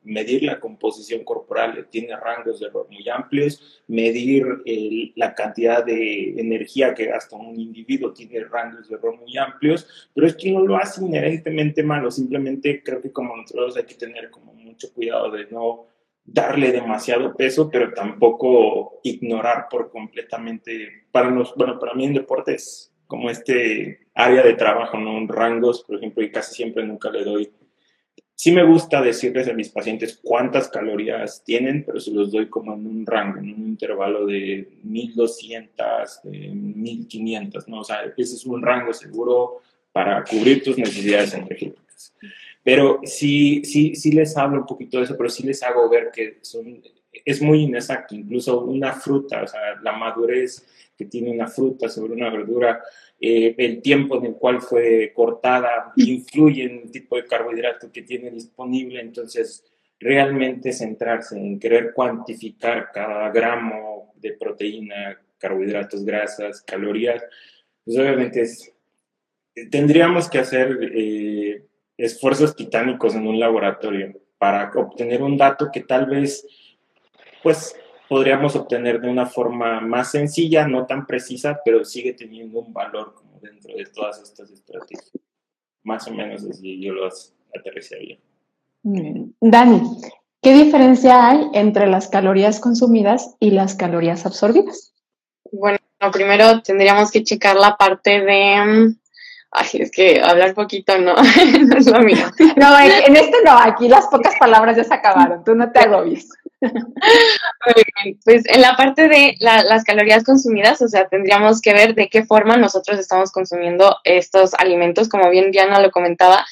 medir la composición corporal tiene rangos de error muy amplios, medir la cantidad de energía que gasta un individuo tiene rangos de error muy amplios, pero esto no lo hace inherentemente malo, simplemente creo que como nosotros hay que tener como mucho cuidado de no darle demasiado peso, pero tampoco ignorar por completamente, para los, bueno, para mí en deportes como este área de trabajo, ¿no? Rangos, por ejemplo, y casi siempre nunca le doy. Sí me gusta decirles a mis pacientes cuántas calorías tienen, pero se los doy como en un rango, en un intervalo de 1200, de 1500, ¿no? O sea, ese es un rango seguro para cubrir tus necesidades energéticas. Pero sí, sí, sí les hablo un poquito de eso, pero sí les hago ver que son, es muy inexacto. Incluso una fruta, o sea, la madurez que tiene una fruta sobre una verdura, eh, el tiempo en el cual fue cortada influye en el tipo de carbohidrato que tiene disponible, entonces realmente centrarse en querer cuantificar cada gramo de proteína, carbohidratos, grasas, calorías, pues obviamente tendríamos que hacer eh, esfuerzos titánicos en un laboratorio para obtener un dato que tal vez pues podríamos obtener de una forma más sencilla, no tan precisa, pero sigue teniendo un valor como dentro de todas estas estrategias. Más o menos así yo lo aterrizaría. Dani, ¿qué diferencia hay entre las calorías consumidas y las calorías absorbidas? Bueno, primero tendríamos que checar la parte de Ay, es que hablar poquito no, no es lo mío. No, en este no, aquí las pocas palabras ya se acabaron, tú no te agobies. Pues en la parte de las calorías consumidas, o sea, tendríamos que ver de qué forma nosotros estamos consumiendo estos alimentos, como bien Diana lo comentaba,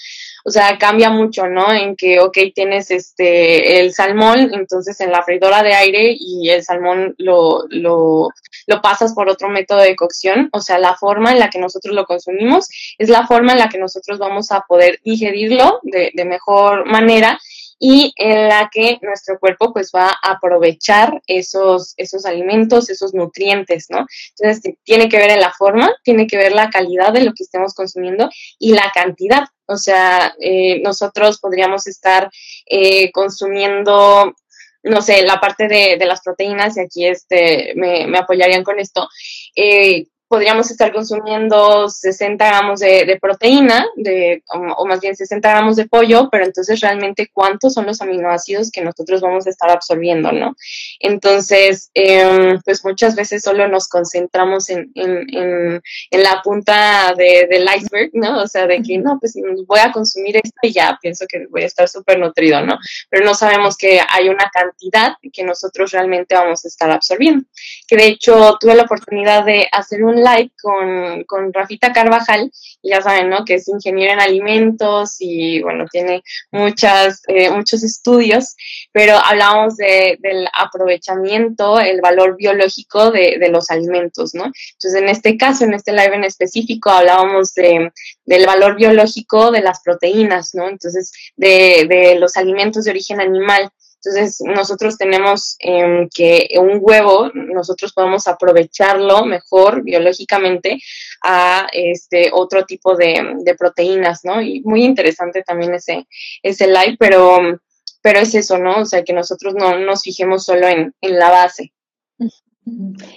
o sea, cambia mucho, ¿no? En que, ok, tienes este, el salmón, entonces en la freidora de aire y el salmón lo, lo, lo pasas por otro método de cocción, o sea, la forma en la que nosotros lo consumimos es la forma en la que nosotros vamos a poder digerirlo de, de mejor manera y en la que nuestro cuerpo pues va a aprovechar esos, esos alimentos, esos nutrientes, ¿no? Entonces tiene que ver en la forma, tiene que ver la calidad de lo que estemos consumiendo y la cantidad. O sea, eh, nosotros podríamos estar eh, consumiendo no sé, la parte de, de, las proteínas, y aquí este, me, me apoyarían con esto, eh, podríamos estar consumiendo 60 gramos de, proteína, de, o, más bien 60 gramos de pollo, pero entonces realmente cuántos son los aminoácidos que nosotros vamos a estar absorbiendo, ¿no? Entonces, em, pues muchas veces solo nos concentramos en, en, en, la punta del iceberg, ¿no? O sea, de que no, pues voy a consumir esto y ya pienso que voy a estar súper nutrido, ¿no? Pero no sabemos que hay una cantidad que nosotros realmente vamos a estar absorbiendo. Que de hecho tuve la oportunidad de hacer un live con, con Rafita Carvajal, ya saben, ¿no? Que es ingeniero en alimentos y, bueno, tiene muchas, eh, muchos estudios, pero hablábamos de, del aprovechamiento, el valor biológico de, de, los alimentos, ¿no? Entonces, en este caso, en este live en específico, hablábamos de, del valor biológico de las proteínas, ¿no? Entonces, de, de los alimentos de origen animal. Entonces, nosotros tenemos em, que un huevo, nosotros podemos aprovecharlo mejor biológicamente a este otro tipo de, proteínas, ¿no? Y muy interesante también ese, ese live, pero, pero es eso, ¿no? O sea, que nosotros no nos fijemos solo en, en la base.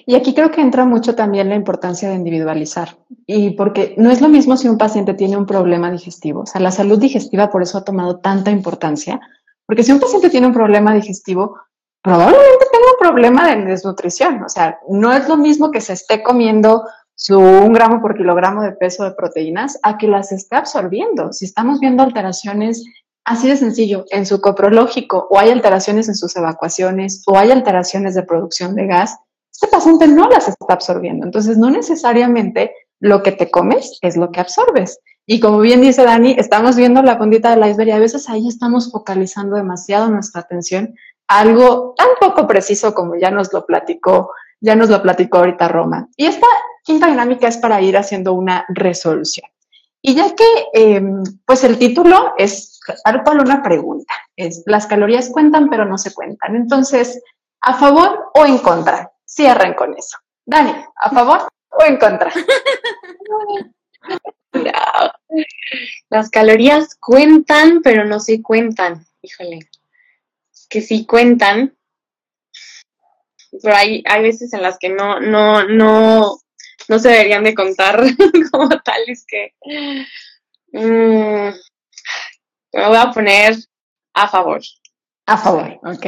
Y aquí creo que entra mucho también la importancia de individualizar. Y porque no es lo mismo si un paciente tiene un problema digestivo. O sea, la salud digestiva por eso ha tomado tanta importancia porque si un paciente tiene un problema digestivo, probablemente tenga un problema de desnutrición. O sea, no es lo mismo que se esté comiendo su un gramo por kilogramo de peso de proteínas a que las esté absorbiendo. Si estamos viendo alteraciones así de sencillo en su coprológico o hay alteraciones en sus evacuaciones o hay alteraciones de producción de gas, este paciente no las está absorbiendo. Entonces, no necesariamente lo que te comes es lo que absorbes. Y como bien dice Dani, estamos viendo la puntita del iceberg y a veces ahí estamos focalizando demasiado nuestra atención a algo tan poco preciso como ya nos lo platicó, ya nos lo platicó ahorita Roma. Y esta quinta dinámica es para ir haciendo una resolución. Y ya que, em, pues el título es tal cual una pregunta, es las calorías cuentan pero no se cuentan. Entonces, ¿a favor o en contra? Cierren con eso. Dani, ¿a favor o en contra? Las calorías cuentan, pero no se cuentan. Híjole. Que sí cuentan. Pero hay, hay veces en las que no, no, no, no se deberían de contar como tales que mm, me voy a poner a favor. A favor, ok.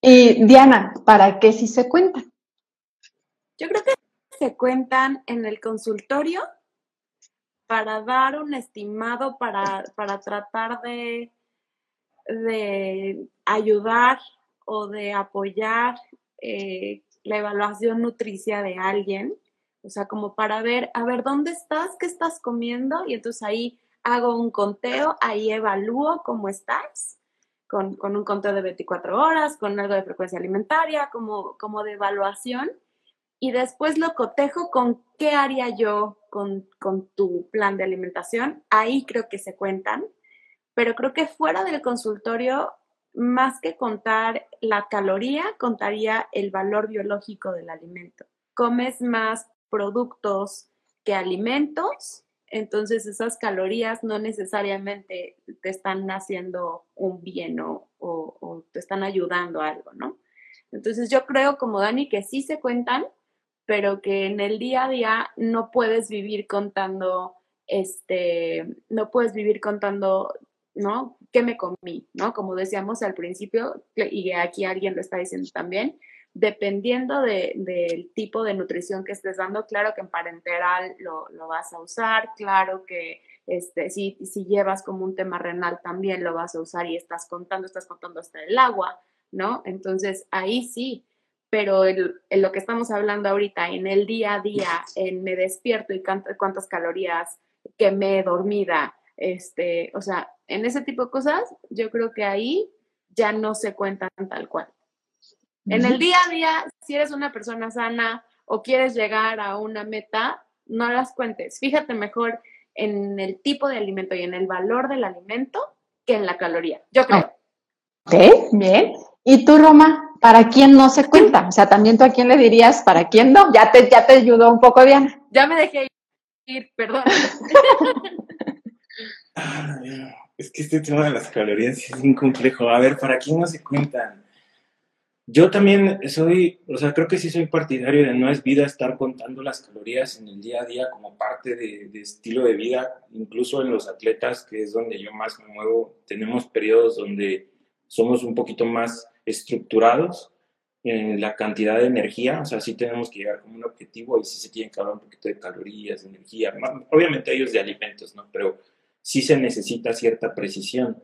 Y Diana, ¿para qué si se cuentan? Yo creo que se cuentan en el consultorio para dar un estimado, para, para tratar de, de ayudar o de apoyar eh, la evaluación nutricia de alguien, o sea, como para ver, a ver, ¿dónde estás? ¿Qué estás comiendo? Y entonces ahí hago un conteo, ahí evalúo cómo estás, con, un conteo de 24 horas, con algo de frecuencia alimentaria, como, como de evaluación, y después lo cotejo con qué haría yo con, con tu plan de alimentación. Ahí creo que se cuentan, pero creo que fuera del consultorio más que contar la caloría, contaría el valor biológico del alimento. Comes más productos que alimentos, entonces esas calorías no necesariamente te están haciendo un bien o, o, te están ayudando a algo, ¿no? Entonces yo creo como Dani que sí se cuentan, pero que en el día a día no puedes vivir contando, este, no puedes vivir contando ¿no? ¿Qué me comí? ¿no? Como decíamos al principio, y aquí alguien lo está diciendo también, dependiendo del tipo de nutrición que estés dando, claro que en parenteral lo, vas a usar, claro que este, si, si llevas como un tema renal también lo vas a usar y estás contando, estás contando hasta el agua, ¿no? Entonces ahí sí, pero en lo que estamos hablando ahorita, en el día a día, en me despierto y cuántas calorías quemé dormida, este, o sea, en ese tipo de cosas, yo creo que ahí ya no se cuentan tal cual. En el día a día, si eres una persona sana o quieres llegar a una meta, no las cuentes. Fíjate mejor en el tipo de alimento y en el valor del alimento que en la caloría. Yo creo. Ok, bien. ¿Y tú, Roma, para quién no se cuenta? O sea, también tú a quién le dirías, para quién no. Ya te, ya te ayudó un poco, Diana. Ya me dejé ir, perdón. Ah, es que este tema de las calorías es muy complejo. A ver, ¿para quién no se cuentan? Yo también soy, o sea, creo que sí soy partidario de no es vida estar contando las calorías en el día a día como parte de, de, estilo de vida, incluso en los atletas, que es donde yo más me muevo, tenemos periodos donde somos un poquito más estructurados en la cantidad de energía, o sea, sí tenemos que llegar como un objetivo y sí se tienen que hablar un poquito de calorías, de energía, obviamente ellos de alimentos, ¿no? Pero sí se necesita cierta precisión.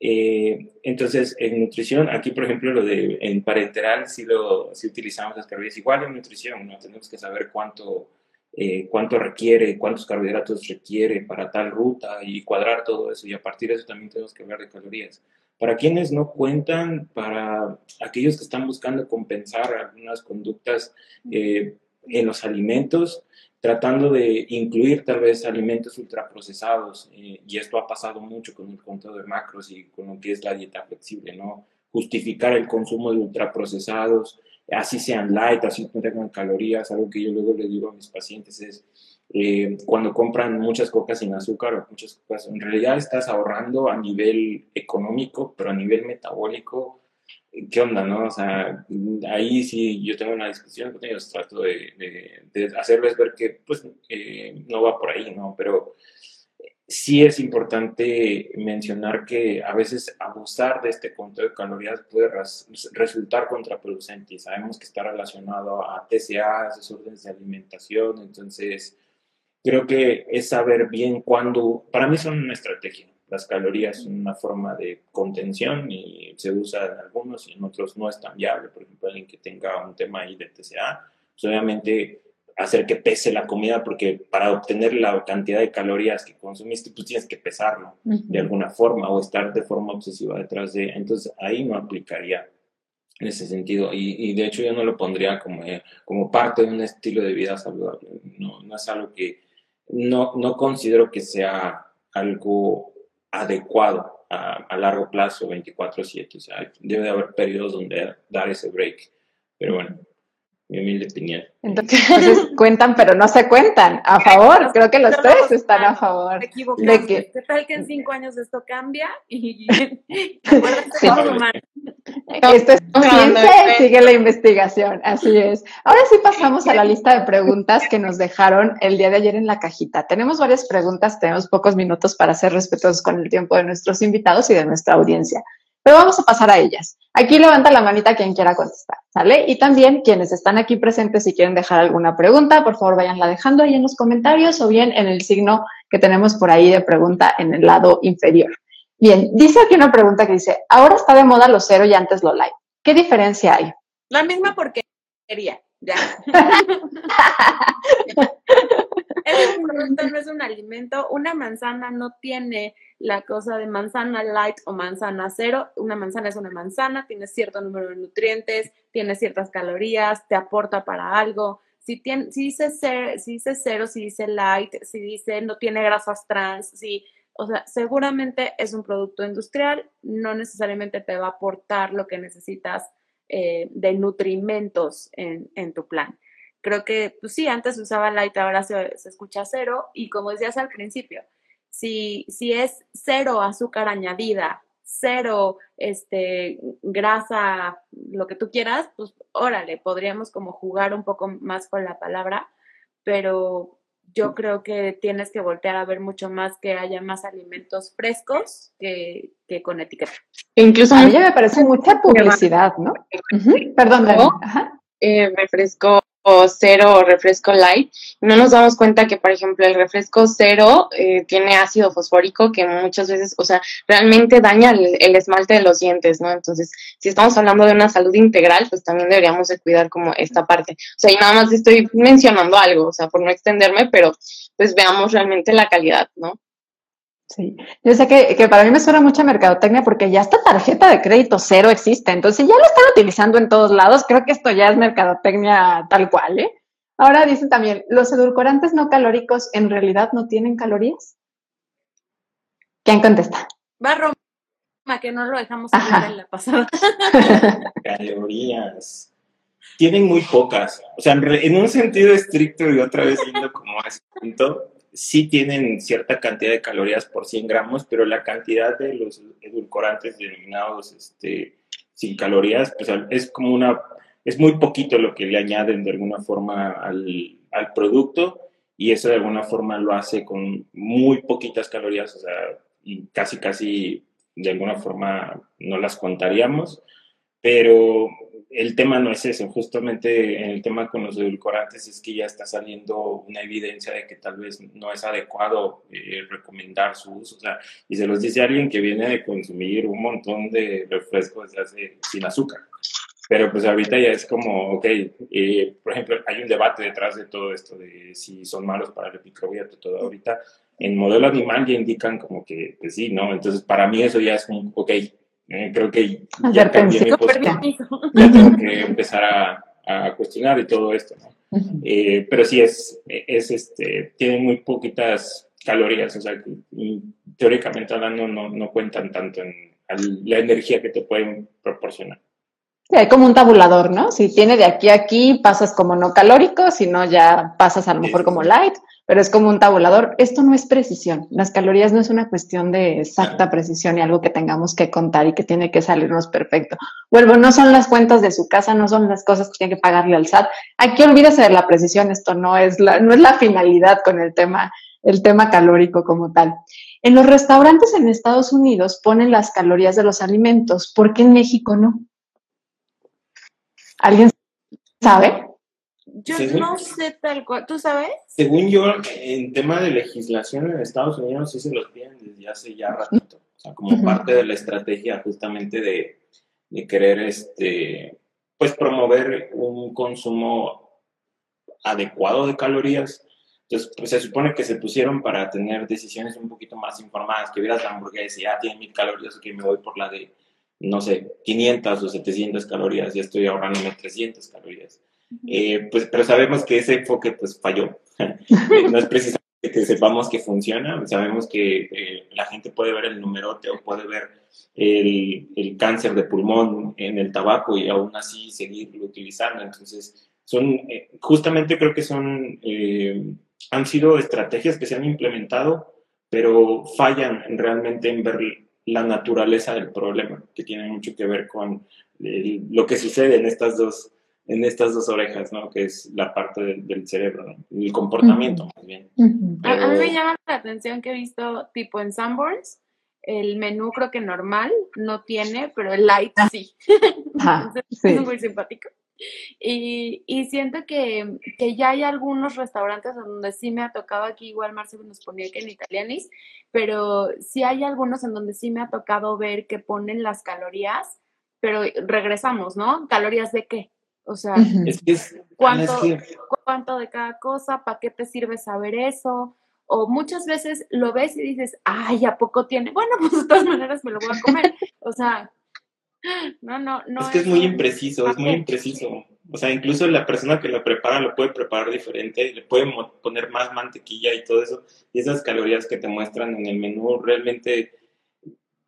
Eh, entonces, en nutrición, aquí por ejemplo, lo de en parenteral, sí, lo, sí utilizamos las calorías. Igual en nutrición, ¿no? Tenemos que saber cuánto, eh, cuánto requiere, cuántos carbohidratos requiere para tal ruta y cuadrar todo eso. Y a partir de eso también tenemos que hablar de calorías. Para quienes no cuentan, para aquellos que están buscando compensar algunas conductas eh, en los alimentos, tratando de incluir tal vez alimentos ultraprocesados, eh, y esto ha pasado mucho con el conteo de macros y con lo que es la dieta flexible, ¿no? Justificar el consumo de ultraprocesados, así sean light, así no tengan calorías, algo que yo luego le digo a mis pacientes es, eh, cuando compran muchas cocas sin azúcar o muchas cocas, en realidad estás ahorrando a nivel económico, pero a nivel metabólico ¿qué onda, no? O sea, ahí sí yo tengo una discusión con ellos, trato de, hacerles ver que, pues, eh, no va por ahí, ¿no? Pero sí es importante mencionar que a veces abusar de este conteo de calorías puede resultar contraproducente y sabemos que está relacionado a TCA, desórdenes de alimentación, entonces creo que es saber bien cuándo, para mí son una estrategia, las calorías son una forma de contención y se usa en algunos y en otros no es tan viable. Por ejemplo, alguien que tenga un tema ahí de TCA, pues obviamente hacer que pese la comida porque para obtener la cantidad de calorías que consumiste, pues tienes que pesarlo de alguna forma o estar de forma obsesiva detrás de... Entonces ahí no aplicaría en ese sentido. Y, y, de hecho yo no lo pondría como, eh, como parte de un estilo de vida saludable. No, no es algo que no, no considero que sea algo adecuado a, largo plazo, 24/7. O sea, debe de haber periodos donde dar ese break. Pero bueno. mi humilde opinión. Entonces, cuentan, pero no se cuentan. A favor, creo que los tres están a favor. De que... ¿Qué tal que en cinco años esto cambia? Y Esto es ciencia sigue la investigación, así es. Ahora sí pasamos a la lista de preguntas que nos dejaron el día de ayer en la cajita. Tenemos varias preguntas, tenemos pocos minutos para ser respetuosos con el tiempo de nuestros invitados y de nuestra audiencia. Pero vamos a pasar a ellas. Aquí levanta la manita quien quiera contestar, ¿sale? Y también quienes están aquí presentes, si quieren dejar alguna pregunta, por favor váyanla dejando ahí en los comentarios o bien en el signo que tenemos por ahí de pregunta en el lado inferior. Bien, dice aquí una pregunta que dice, ahora está de moda lo cero y antes lo light. ¿Qué diferencia hay? La misma porquería, ya. es un producto, no es un alimento. Una manzana no tiene la cosa de manzana light o manzana cero. Una manzana es una manzana, tiene cierto número de nutrientes, tiene ciertas calorías, te aporta para algo. Si, tiene, si, dice, cero, si dice cero, si dice light, si dice no tiene grasas trans, si, o sea, seguramente es un producto industrial, no necesariamente te va a aportar lo que necesitas eh, de nutrimentos en, en tu plan creo que, pues sí, antes usaba light, ahora se, se, escucha cero. Y como decías al principio, si, si es cero azúcar añadida, cero este, grasa, lo que tú quieras, pues órale, podríamos como jugar un poco más con la palabra, pero yo creo que tienes que voltear a ver mucho más que haya más alimentos frescos que, que con etiqueta. Incluso a mí ya me parece mucha publicidad, ¿no? Perdón, Dani. Eh, refresco o cero refresco light, no nos damos cuenta que, por ejemplo, el refresco cero eh, tiene ácido fosfórico que muchas veces, o sea, realmente daña el, esmalte de los dientes, ¿no? Entonces, si estamos hablando de una salud integral, pues también deberíamos de cuidar como esta parte. O sea, y nada más estoy mencionando algo, o sea, por no extenderme, pero pues veamos realmente la calidad, ¿no? Sí, yo sé que, que, para mí me suena mucha mercadotecnia porque ya esta tarjeta de crédito cero existe, entonces ya lo están utilizando en todos lados, creo que esto ya es mercadotecnia tal cual, ¿eh? Ahora dicen también, ¿los edulcorantes no calóricos en realidad no tienen calorías? ¿Quién contesta? Va Roma, que no lo dejamos hablar en la pasada. Calorías. Tienen muy pocas. O sea, en un sentido estricto y otra vez viendo como es punto, sí tienen cierta cantidad de calorías por 100 gramos, pero la cantidad de los edulcorantes denominados este, sin calorías, pues es como una, es muy poquito lo que le añaden de alguna forma al, producto y eso de alguna forma lo hace con muy poquitas calorías, o sea, casi, casi de alguna forma no las contaríamos, pero el tema no es eso, justamente en el tema con los edulcorantes es que ya está saliendo una evidencia de que tal vez no es adecuado eh, recomendar su uso, o sea, y se los dice alguien que viene de consumir un montón de refrescos sin azúcar. Pero pues ahorita ya es como, ok, eh, por ejemplo, hay un debate detrás de todo esto de si son malos para el microbiota, todo ahorita. En modelo animal ya indican como que, que sí, ¿no? Entonces para mí eso ya es como, ok, eh, creo que ya, cambié mi ya tengo que empezar a, a, cuestionar y todo esto, ¿no? eh, pero sí es, es este, tiene muy poquitas calorías, o sea, teóricamente hablando no, no cuentan tanto en la energía que te pueden proporcionar. Sí, hay como un tabulador, ¿no? Si tiene de aquí a aquí, pasas como no calórico, si no ya pasas a lo mejor como light, pero es como un tabulador. Esto no es precisión. Las calorías no es una cuestión de exacta precisión y algo que tengamos que contar y que tiene que salirnos perfecto. Vuelvo, no son las cuentas de su casa, no son las cosas que tiene que pagarle al SAT. Aquí olvídese de la precisión, esto no es la, no es la finalidad con el tema, el tema calórico como tal. En los restaurantes en Estados Unidos ponen las calorías de los alimentos, ¿por qué en México no? ¿Alguien sabe? Yo no sé tal cual, ¿tú sabes? Según yo, en tema de legislación en Estados Unidos sí se los piden desde hace ya ratito, o sea, como parte de la estrategia justamente de, de querer, este, pues promover un consumo adecuado de calorías. Entonces, pues se supone que se pusieron para tener decisiones un poquito más informadas, que vieras la hamburguesa y ya tiene mil calorías, que me voy por la de, no sé, 500 o 700 calorías, ya estoy ahorrándome 300 calorías. Eh, pues, pero sabemos que ese enfoque pues falló. no es precisamente que sepamos que funciona, sabemos que eh, la gente puede ver el numerote o puede ver el, el, cáncer de pulmón en el tabaco y aún así seguirlo utilizando. Entonces, son, eh, justamente creo que son, eh, han sido estrategias que se han implementado, pero fallan realmente en ver la naturaleza del problema, que tiene mucho que ver con lo que sucede en estas dos en estas dos orejas, ¿no? Que es la parte del cerebro, ¿no? El comportamiento, más bien. a, mí me llama la atención que he visto, tipo en Sanborns, el menú creo que normal no tiene, pero el light sí. Es muy simpático. Y, y siento que, que, ya hay algunos restaurantes donde sí me ha tocado, aquí igual Marcelo nos ponía que en italianis, pero sí hay algunos en donde sí me ha tocado ver que ponen las calorías, pero regresamos, ¿no? ¿Calorías de qué? O sea, ¿cuánto, ¿cuánto de cada cosa? ¿Para qué te sirve saber eso? O muchas veces lo ves y dices, ay, ¿a poco tiene? Bueno, pues de todas maneras me lo voy a comer. O sea, no, no, no. Es que es, muy impreciso, es muy impreciso. O sea, incluso la persona que lo prepara lo puede preparar diferente, le puede poner más mantequilla y todo eso. Y esas calorías que te muestran en el menú realmente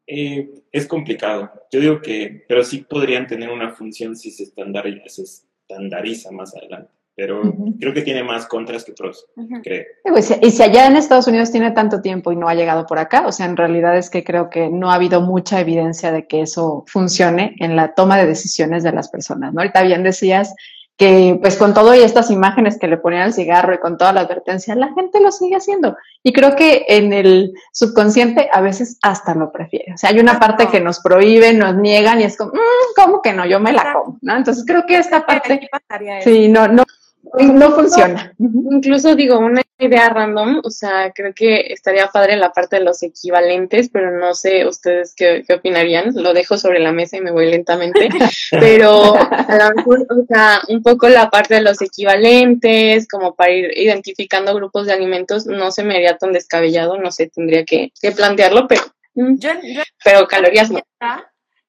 eh, es complicado. Yo digo que, pero sí podrían tener una función si se estandariza, se estandariza más adelante pero creo que tiene más contras que pros, creo. Pues, y si allá en Estados Unidos tiene tanto tiempo y no ha llegado por acá, o sea, en realidad es que creo que no ha habido mucha evidencia de que eso funcione en la toma de decisiones de las personas, ¿no? Ahorita bien decías que pues con todo y estas imágenes que le ponían al cigarro y con toda la advertencia, la gente lo sigue haciendo. Y creo que en el subconsciente a veces hasta lo prefiere. O sea, hay una parte que nos prohíben, nos niegan y es como, mm, ¿cómo que no? Yo me la como, ¿no? Entonces creo que esta parte, sí, no, no, no funciona. Incluso digo, una idea random, o sea, creo que estaría padre la parte de los equivalentes, pero no sé ustedes qué, opinarían. Lo dejo sobre la mesa y me voy lentamente. pero a lo mejor, o sea, un poco la parte de los equivalentes, como para ir identificando grupos de alimentos, no se me haría tan descabellado, no sé, tendría que, plantearlo, pero, pero calorías no.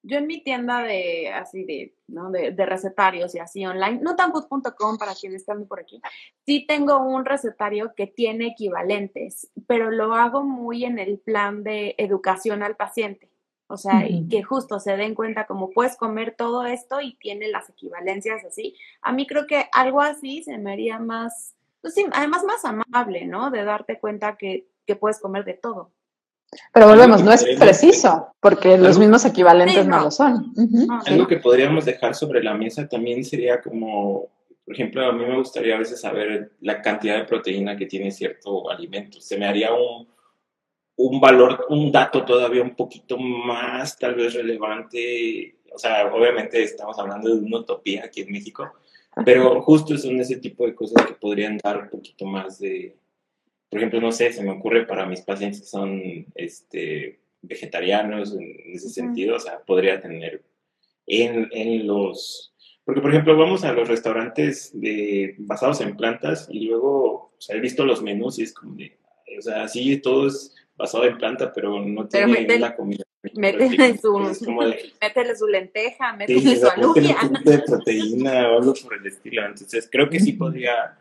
Yo en mi tienda de así de, ¿no? de, recetarios y así online, no tanfood.com para quienes están por aquí, sí tengo un recetario que tiene equivalentes, pero lo hago muy en el plan de educación al paciente. O sea, y que justo se den cuenta como puedes comer todo esto y tiene las equivalencias así. A mí creo que algo así se me haría más, pues sí, además más amable, ¿no? De darte cuenta que, que puedes comer de todo. Pero volvemos, no es preciso, porque los mismos equivalentes no. lo son. Algo que podríamos dejar sobre la mesa también sería como, por ejemplo, a mí me gustaría a veces saber la cantidad de proteína que tiene cierto alimento. Se me haría un, un valor, un dato todavía un poquito más tal vez relevante. O sea, obviamente estamos hablando de una utopía aquí en México, pero justo son ese tipo de cosas que podrían dar un poquito más de, por ejemplo, no sé, se me ocurre para mis pacientes que son este, vegetarianos en ese sentido, o sea, podría tener en, en, los... Porque, por ejemplo, vamos a los restaurantes de, basados en plantas y luego, o sea, he visto los menús y es como de, o sea, sí, todo es basado en planta, pero no tiene la comida. Métele su, métele su lenteja, métele su alubia. de proteína o algo por el estilo. Entonces, creo que sí podría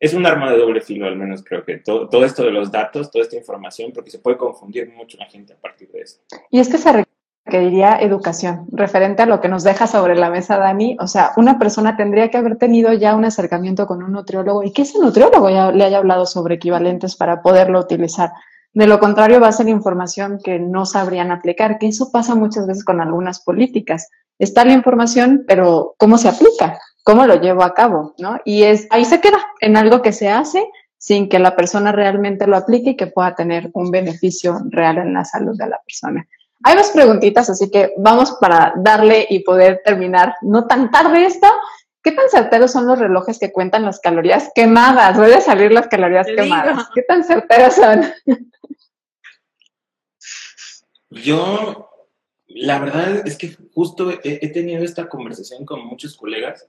es un arma de doble filo, al menos creo que todo, esto de los datos, toda esta información, porque se puede confundir mucho la gente a partir de eso. Y es que se requeriría educación, referente a lo que nos deja sobre la mesa Dani. O sea, una persona tendría que haber tenido ya un acercamiento con un nutriólogo y que ese nutriólogo ya le haya hablado sobre equivalentes para poderlo utilizar. De lo contrario, va a ser información que no sabrían aplicar, que eso pasa muchas veces con algunas políticas. Está la información, pero ¿cómo se aplica? Cómo lo llevo a cabo, ¿no? Y es, ahí se queda en algo que se hace sin que la persona realmente lo aplique y que pueda tener un beneficio real en la salud de la persona. Hay dos preguntitas, así que vamos para darle y poder terminar no tan tarde esto. ¿Qué tan certeros son los relojes que cuentan las calorías quemadas? Puede salir las calorías quemadas. ¿Qué tan certeros son? Yo, la verdad es que justo he tenido esta conversación con muchos colegas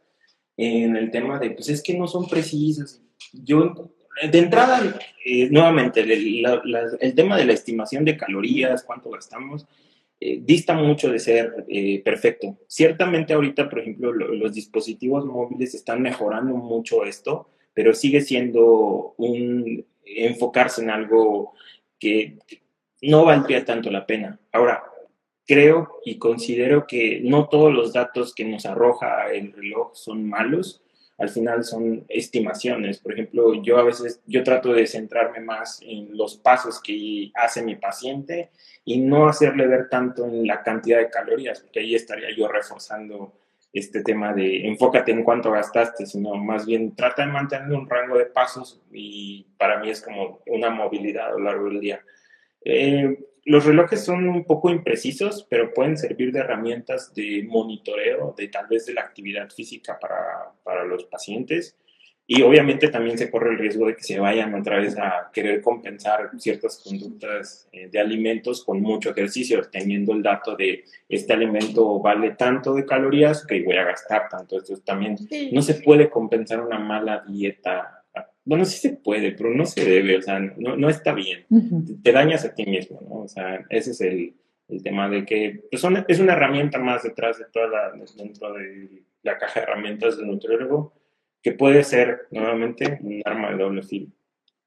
en el tema de, pues es que no son precisas. Yo, de entrada, eh, nuevamente, el, tema de la estimación de calorías, cuánto gastamos, eh, dista mucho de ser eh, perfecto. Ciertamente ahorita, por ejemplo, los dispositivos móviles están mejorando mucho esto, pero sigue siendo un enfocarse en algo que no valdría tanto la pena. Ahora, creo y considero que no todos los datos que nos arroja el reloj son malos. al final son estimaciones. Por ejemplo, yo a veces, yo trato de centrarme más en los pasos que hace mi paciente y no hacerle ver tanto en la cantidad de calorías, porque ahí estaría yo reforzando este tema de enfócate en cuánto gastaste, sino más bien trata de mantener un rango de pasos y para mí es como una movilidad a lo largo del día. Eh, los relojes son un poco imprecisos, pero pueden servir de herramientas de monitoreo de tal vez de la actividad física para, para los pacientes. Y obviamente también se corre el riesgo de que se vayan otra vez a querer compensar ciertas conductas eh, de alimentos con mucho ejercicio, teniendo el dato de este alimento vale tanto de calorías que voy a gastar tanto. Entonces también no se puede compensar una mala dieta bueno, sí se puede, pero no se debe, o sea, no, no está bien. te, dañas a ti mismo, ¿no? O sea, ese es el, el tema de que pues es una herramienta más detrás de toda la, dentro de la caja de herramientas del nutriólogo, que puede ser nuevamente un arma de doble filo.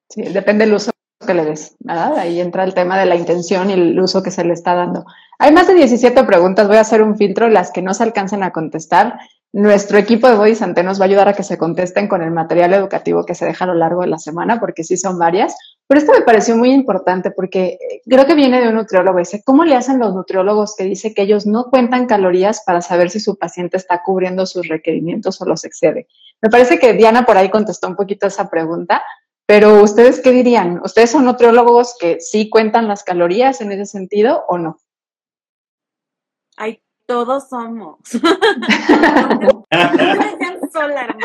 Sí, depende del uso que le des, ¿verdad? Ahí entra el tema de la intención y el uso que se le está dando. Hay más de 17 preguntas, voy a hacer un filtro, las que no se alcancen a contestar. Nuestro equipo de Body Santé nos va a ayudar a que se contesten con el material educativo que se deja a lo largo de la semana, porque sí son varias. Pero esto me pareció muy importante porque eh, creo que viene de un nutriólogo. Dice, ¿cómo le hacen los nutriólogos que dice que ellos no cuentan calorías para saber si su paciente está cubriendo sus requerimientos o los excede? Me parece que Diana por ahí contestó un poquito esa pregunta, pero ¿ustedes qué dirían? ¿Ustedes son nutriólogos que sí cuentan las calorías en ese sentido o no? Hay todos somos. sola,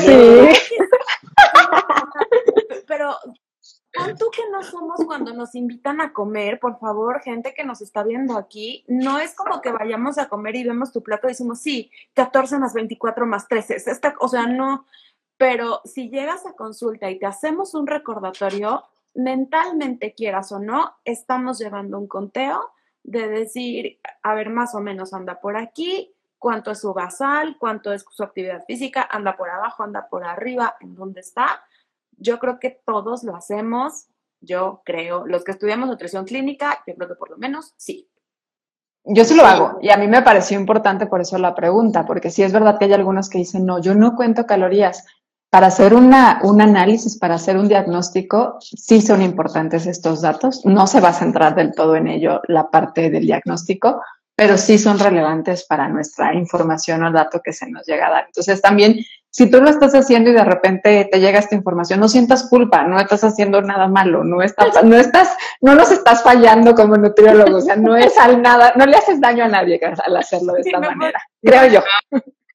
Sí. Pero pon tú que no somos cuando nos invitan a comer, por favor, gente que nos está viendo aquí, no es como que vayamos a comer y vemos tu plato y decimos, sí, 14 más 24 más 13, esta, o sea, no, pero si llegas a consulta y te hacemos un recordatorio, mentalmente quieras o no, estamos llevando un conteo de decir, a ver, más o menos anda por aquí, cuánto es su basal, cuánto es su actividad física, anda por abajo, anda por arriba, en dónde está. Yo creo que todos lo hacemos, yo creo, los que estudiamos nutrición clínica, yo creo que por lo menos sí. Yo sí lo hago y a mí me pareció importante por eso la pregunta, porque sí es verdad que hay algunos que dicen, no, yo no cuento calorías, para hacer una, un análisis, para hacer un diagnóstico, sí son importantes estos datos. No se va a centrar del todo en ello la parte del diagnóstico, pero sí son relevantes para nuestra información o dato que se nos llega a dar. Entonces también, si tú lo estás haciendo y de repente te llega esta información, no sientas culpa, no estás haciendo nada malo, no estás, no estás, no nos estás fallando como nutriólogo, o sea, no es al nada, no le haces daño a nadie al hacerlo de esta manera, creo yo.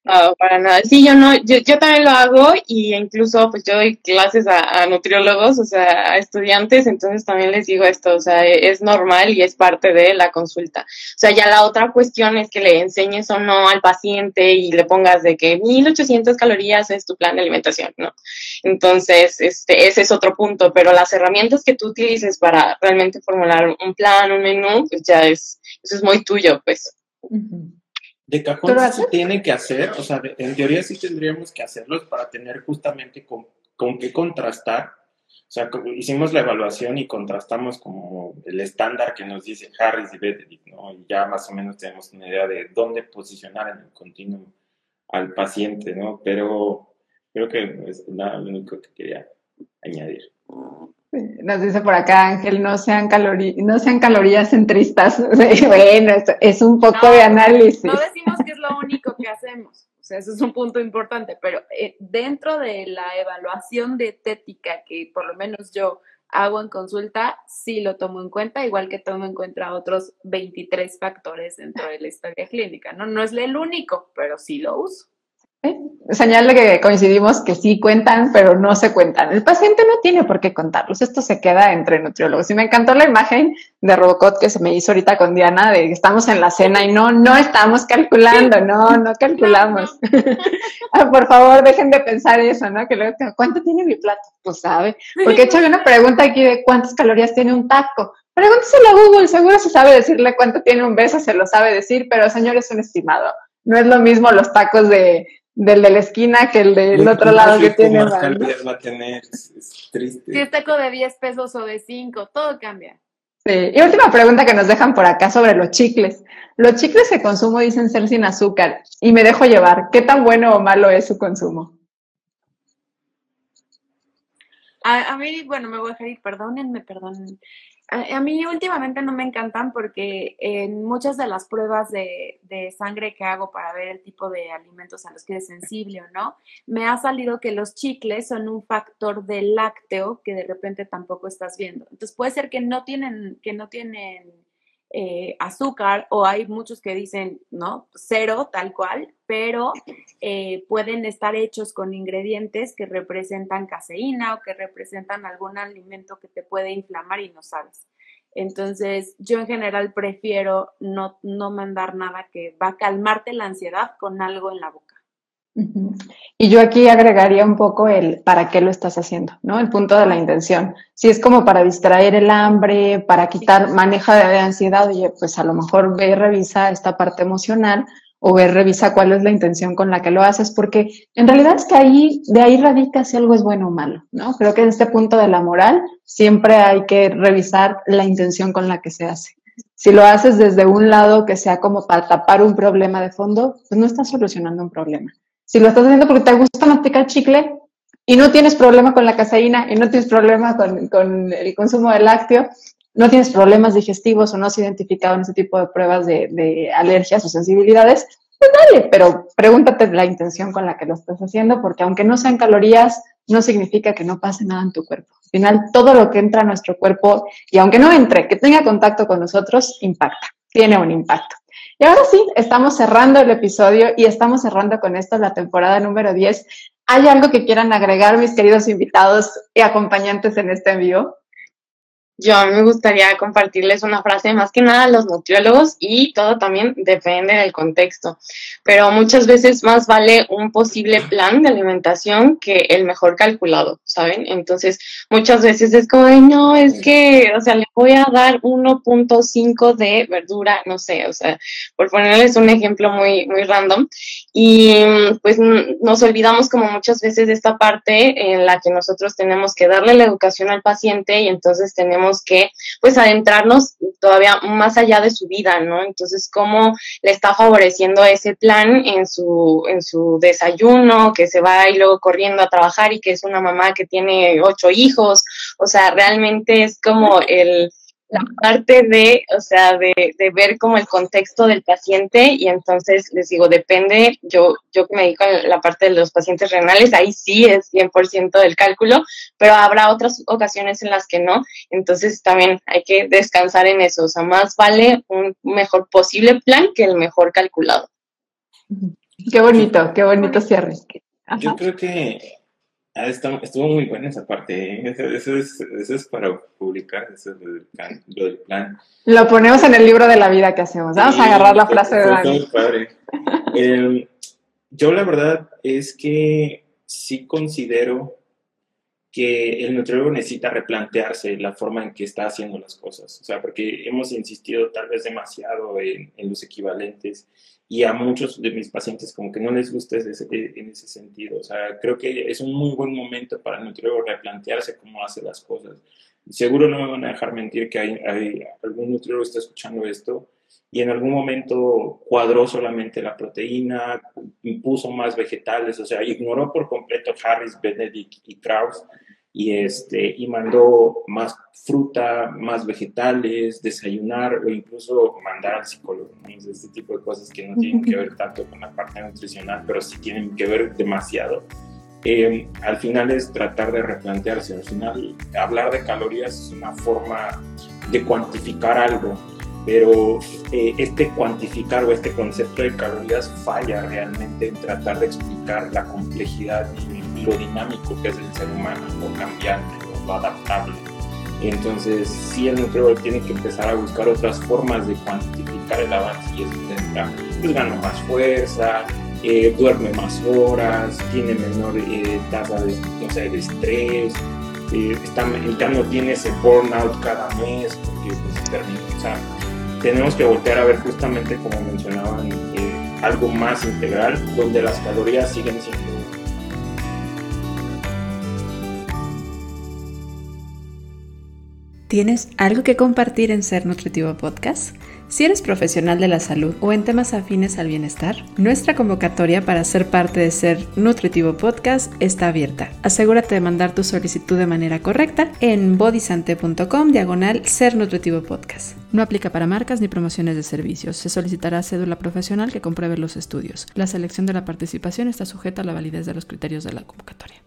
No, para nada. Sí, yo no, yo, yo también lo hago y incluso pues yo doy clases a, nutriólogos, o sea, a estudiantes, entonces también les digo esto, o sea, e, es normal y es parte de la consulta. O sea, ya la otra cuestión es que le enseñes o no al paciente y le pongas de que 1800 calorías es tu plan de alimentación, ¿no? Entonces, este, ese es otro punto, pero las herramientas que tú utilices para realmente formular un plan, un menú, pues ya es, eso es muy tuyo, pues. De cajón se tiene que hacer, o sea, en teoría sí tendríamos que hacerlos para tener justamente con, con qué contrastar. O sea, hicimos la evaluación y contrastamos como el estándar que nos dice Harris y Benedict, ¿no? Y ya más o menos tenemos una idea de dónde posicionar en el continuum al paciente, ¿no? Pero creo que es nada lo único que quería añadir. Nos dice por acá Ángel, no sean, no sean calorías centristas. bueno, es un poco de análisis. No decimos que es lo único que hacemos, o sea, eso es un punto importante, pero eh, dentro de la evaluación dietética que por lo menos yo hago en consulta, sí lo tomo en cuenta, igual que tomo en cuenta otros 23 factores dentro de la historia clínica, ¿no? No es el único, pero sí lo uso. Señal de que coincidimos que sí cuentan, pero no se cuentan. El paciente no tiene por qué contarlos. Esto se queda entre nutriólogos. Y me encantó la imagen de Robocop que se me hizo ahorita con Diana de que estamos en la cena y no, no estamos calculando, no, no calculamos. Ah, por favor, dejen de pensar eso, ¿no? Que luego, ¿cuánto tiene mi plato? Pues sabe. Porque he hecho una pregunta aquí de cuántas calorías tiene un taco. Pregúnteselo a Google, seguro se sabe decirle cuánto tiene un beso, se lo sabe decir, pero señor es un estimado. No es lo mismo los tacos de del de la esquina que el del otro lado que tiene más. va a tener, es, es triste. Si es taco de 10 pesos o de 5, todo cambia. Sí. Y última pregunta que nos dejan por acá sobre los chicles. Los chicles que consumo dicen ser sin azúcar y me dejo llevar. ¿Qué tan bueno o malo es su consumo? A, a mí, bueno, me voy a dejar ir, perdónenme, perdónenme. A, mí últimamente no me encantan porque en muchas de las pruebas de, de, sangre que hago para ver el tipo de alimentos a los que eres sensible o no, me ha salido que los chicles son un factor del lácteo que de repente tampoco estás viendo. Entonces puede ser que no tienen, que no tienen eh, azúcar o hay muchos que dicen, ¿no? Cero, tal cual, pero eh, pueden estar hechos con ingredientes que representan caseína o que representan algún alimento que te puede inflamar y no sabes. Entonces, yo en general prefiero no, no mandar nada que va a calmarte la ansiedad con algo en la boca. Y yo aquí agregaría un poco el para qué lo estás haciendo, ¿no? El punto de la intención. Si es como para distraer el hambre, para quitar, maneja de ansiedad, oye, pues a lo mejor ve y revisa esta parte emocional o ve, revisa cuál es la intención con la que lo haces, porque en realidad es que ahí, de ahí radica si algo es bueno o malo, ¿no? Creo que en este punto de la moral siempre hay que revisar la intención con la que se hace. Si lo haces desde un lado que sea como para tapar un problema de fondo, pues no estás solucionando un problema. Si lo estás haciendo porque te gusta masticar chicle y no tienes problema con la caseína y no tienes problema con, el consumo de lácteo, no tienes problemas digestivos o no has identificado en ese tipo de pruebas de, alergias o sensibilidades, pues dale, pero pregúntate la intención con la que lo estás haciendo, porque aunque no sean calorías, no significa que no pase nada en tu cuerpo. Al final, todo lo que entra a nuestro cuerpo, y aunque no entre, que tenga contacto con nosotros, impacta, tiene un impacto. Y ahora sí, estamos cerrando el episodio y estamos cerrando con esto la temporada número 10. ¿Hay algo que quieran agregar, mis queridos invitados y acompañantes en este envío? Yo a mí me gustaría compartirles una frase más que nada a los nutriólogos y todo también depende del contexto, pero muchas veces más vale un posible plan de alimentación que el mejor calculado, ¿saben? Entonces muchas veces es como, no, es que, o sea, le voy a dar 1.5 de verdura, no sé, o sea, por ponerles un ejemplo muy, muy random, y pues nos olvidamos como muchas veces de esta parte en la que nosotros tenemos que darle la educación al paciente y entonces tenemos que pues adentrarnos todavía más allá de su vida, ¿no? Entonces, cómo le está favoreciendo ese plan en su, en su desayuno, que se va y luego corriendo a trabajar y que es una mamá que tiene ocho hijos, o sea, realmente es como el la parte de, o sea, de, de, ver como el contexto del paciente y entonces les digo, depende, yo, yo que me dedico a la parte de los pacientes renales, ahí sí es 100% del cálculo, pero habrá otras ocasiones en las que no, entonces también hay que descansar en eso, o sea, más vale un mejor posible plan que el mejor calculado. Qué bonito, qué bonito cierre. Yo creo que Ah, estuvo muy buena esa parte. ¿eh? Eso, es, eso, es, para publicar, eso es lo del, plan, lo ponemos en el libro de la vida que hacemos. Vamos a agarrar la frase de Dani. Em, yo la verdad es que sí considero que el nutriólogo necesita replantearse la forma en que está haciendo las cosas. O sea, porque hemos insistido tal vez demasiado en, en los equivalentes y a muchos de mis pacientes como que no les gusta ese, en ese sentido. O sea, creo que es un muy buen momento para el nutriólogo replantearse cómo hace las cosas. Seguro no me van a dejar mentir que hay, hay algún nutriólogo está escuchando esto y en algún momento cuadró solamente la proteína, impuso más vegetales, o sea, ignoró por completo Harris, Benedict y Krauss y, este, y mandó más fruta, más vegetales, desayunar o incluso mandar al psicólogo. Este tipo de cosas que no tienen que ver tanto con la parte nutricional, pero sí tienen que ver demasiado. Eh, al final es tratar de replantearse. Al final, hablar de calorías es una forma de cuantificar algo, pero eh, este cuantificar o este concepto de calorías falla realmente en tratar de explicar la complejidad y lo dinámico que es el ser humano, lo cambiante, lo, adaptable. Entonces, sí, el nutriólogo tiene que empezar a buscar otras formas de cuantificar el avance y eso tendrá, pues gana más fuerza, eh, duerme más horas, tiene menor eh, tasa de, no sé, de estrés, eh, está, ya no tiene ese burnout cada mes, porque pues, termina, o sea, tenemos que voltear a ver justamente como mencionaban, algo más integral, donde las calorías siguen siendo ¿Tienes algo que compartir en Ser Nutritivo Podcast? Si eres profesional de la salud o en temas afines al bienestar, nuestra convocatoria para ser parte de Ser Nutritivo Podcast está abierta. Asegúrate de mandar tu solicitud de manera correcta en bodysante.com diagonal Ser Nutritivo Podcast. No aplica para marcas ni promociones de servicios. Se solicitará cédula profesional que compruebe los estudios. La selección de la participación está sujeta a la validez de los criterios de la convocatoria.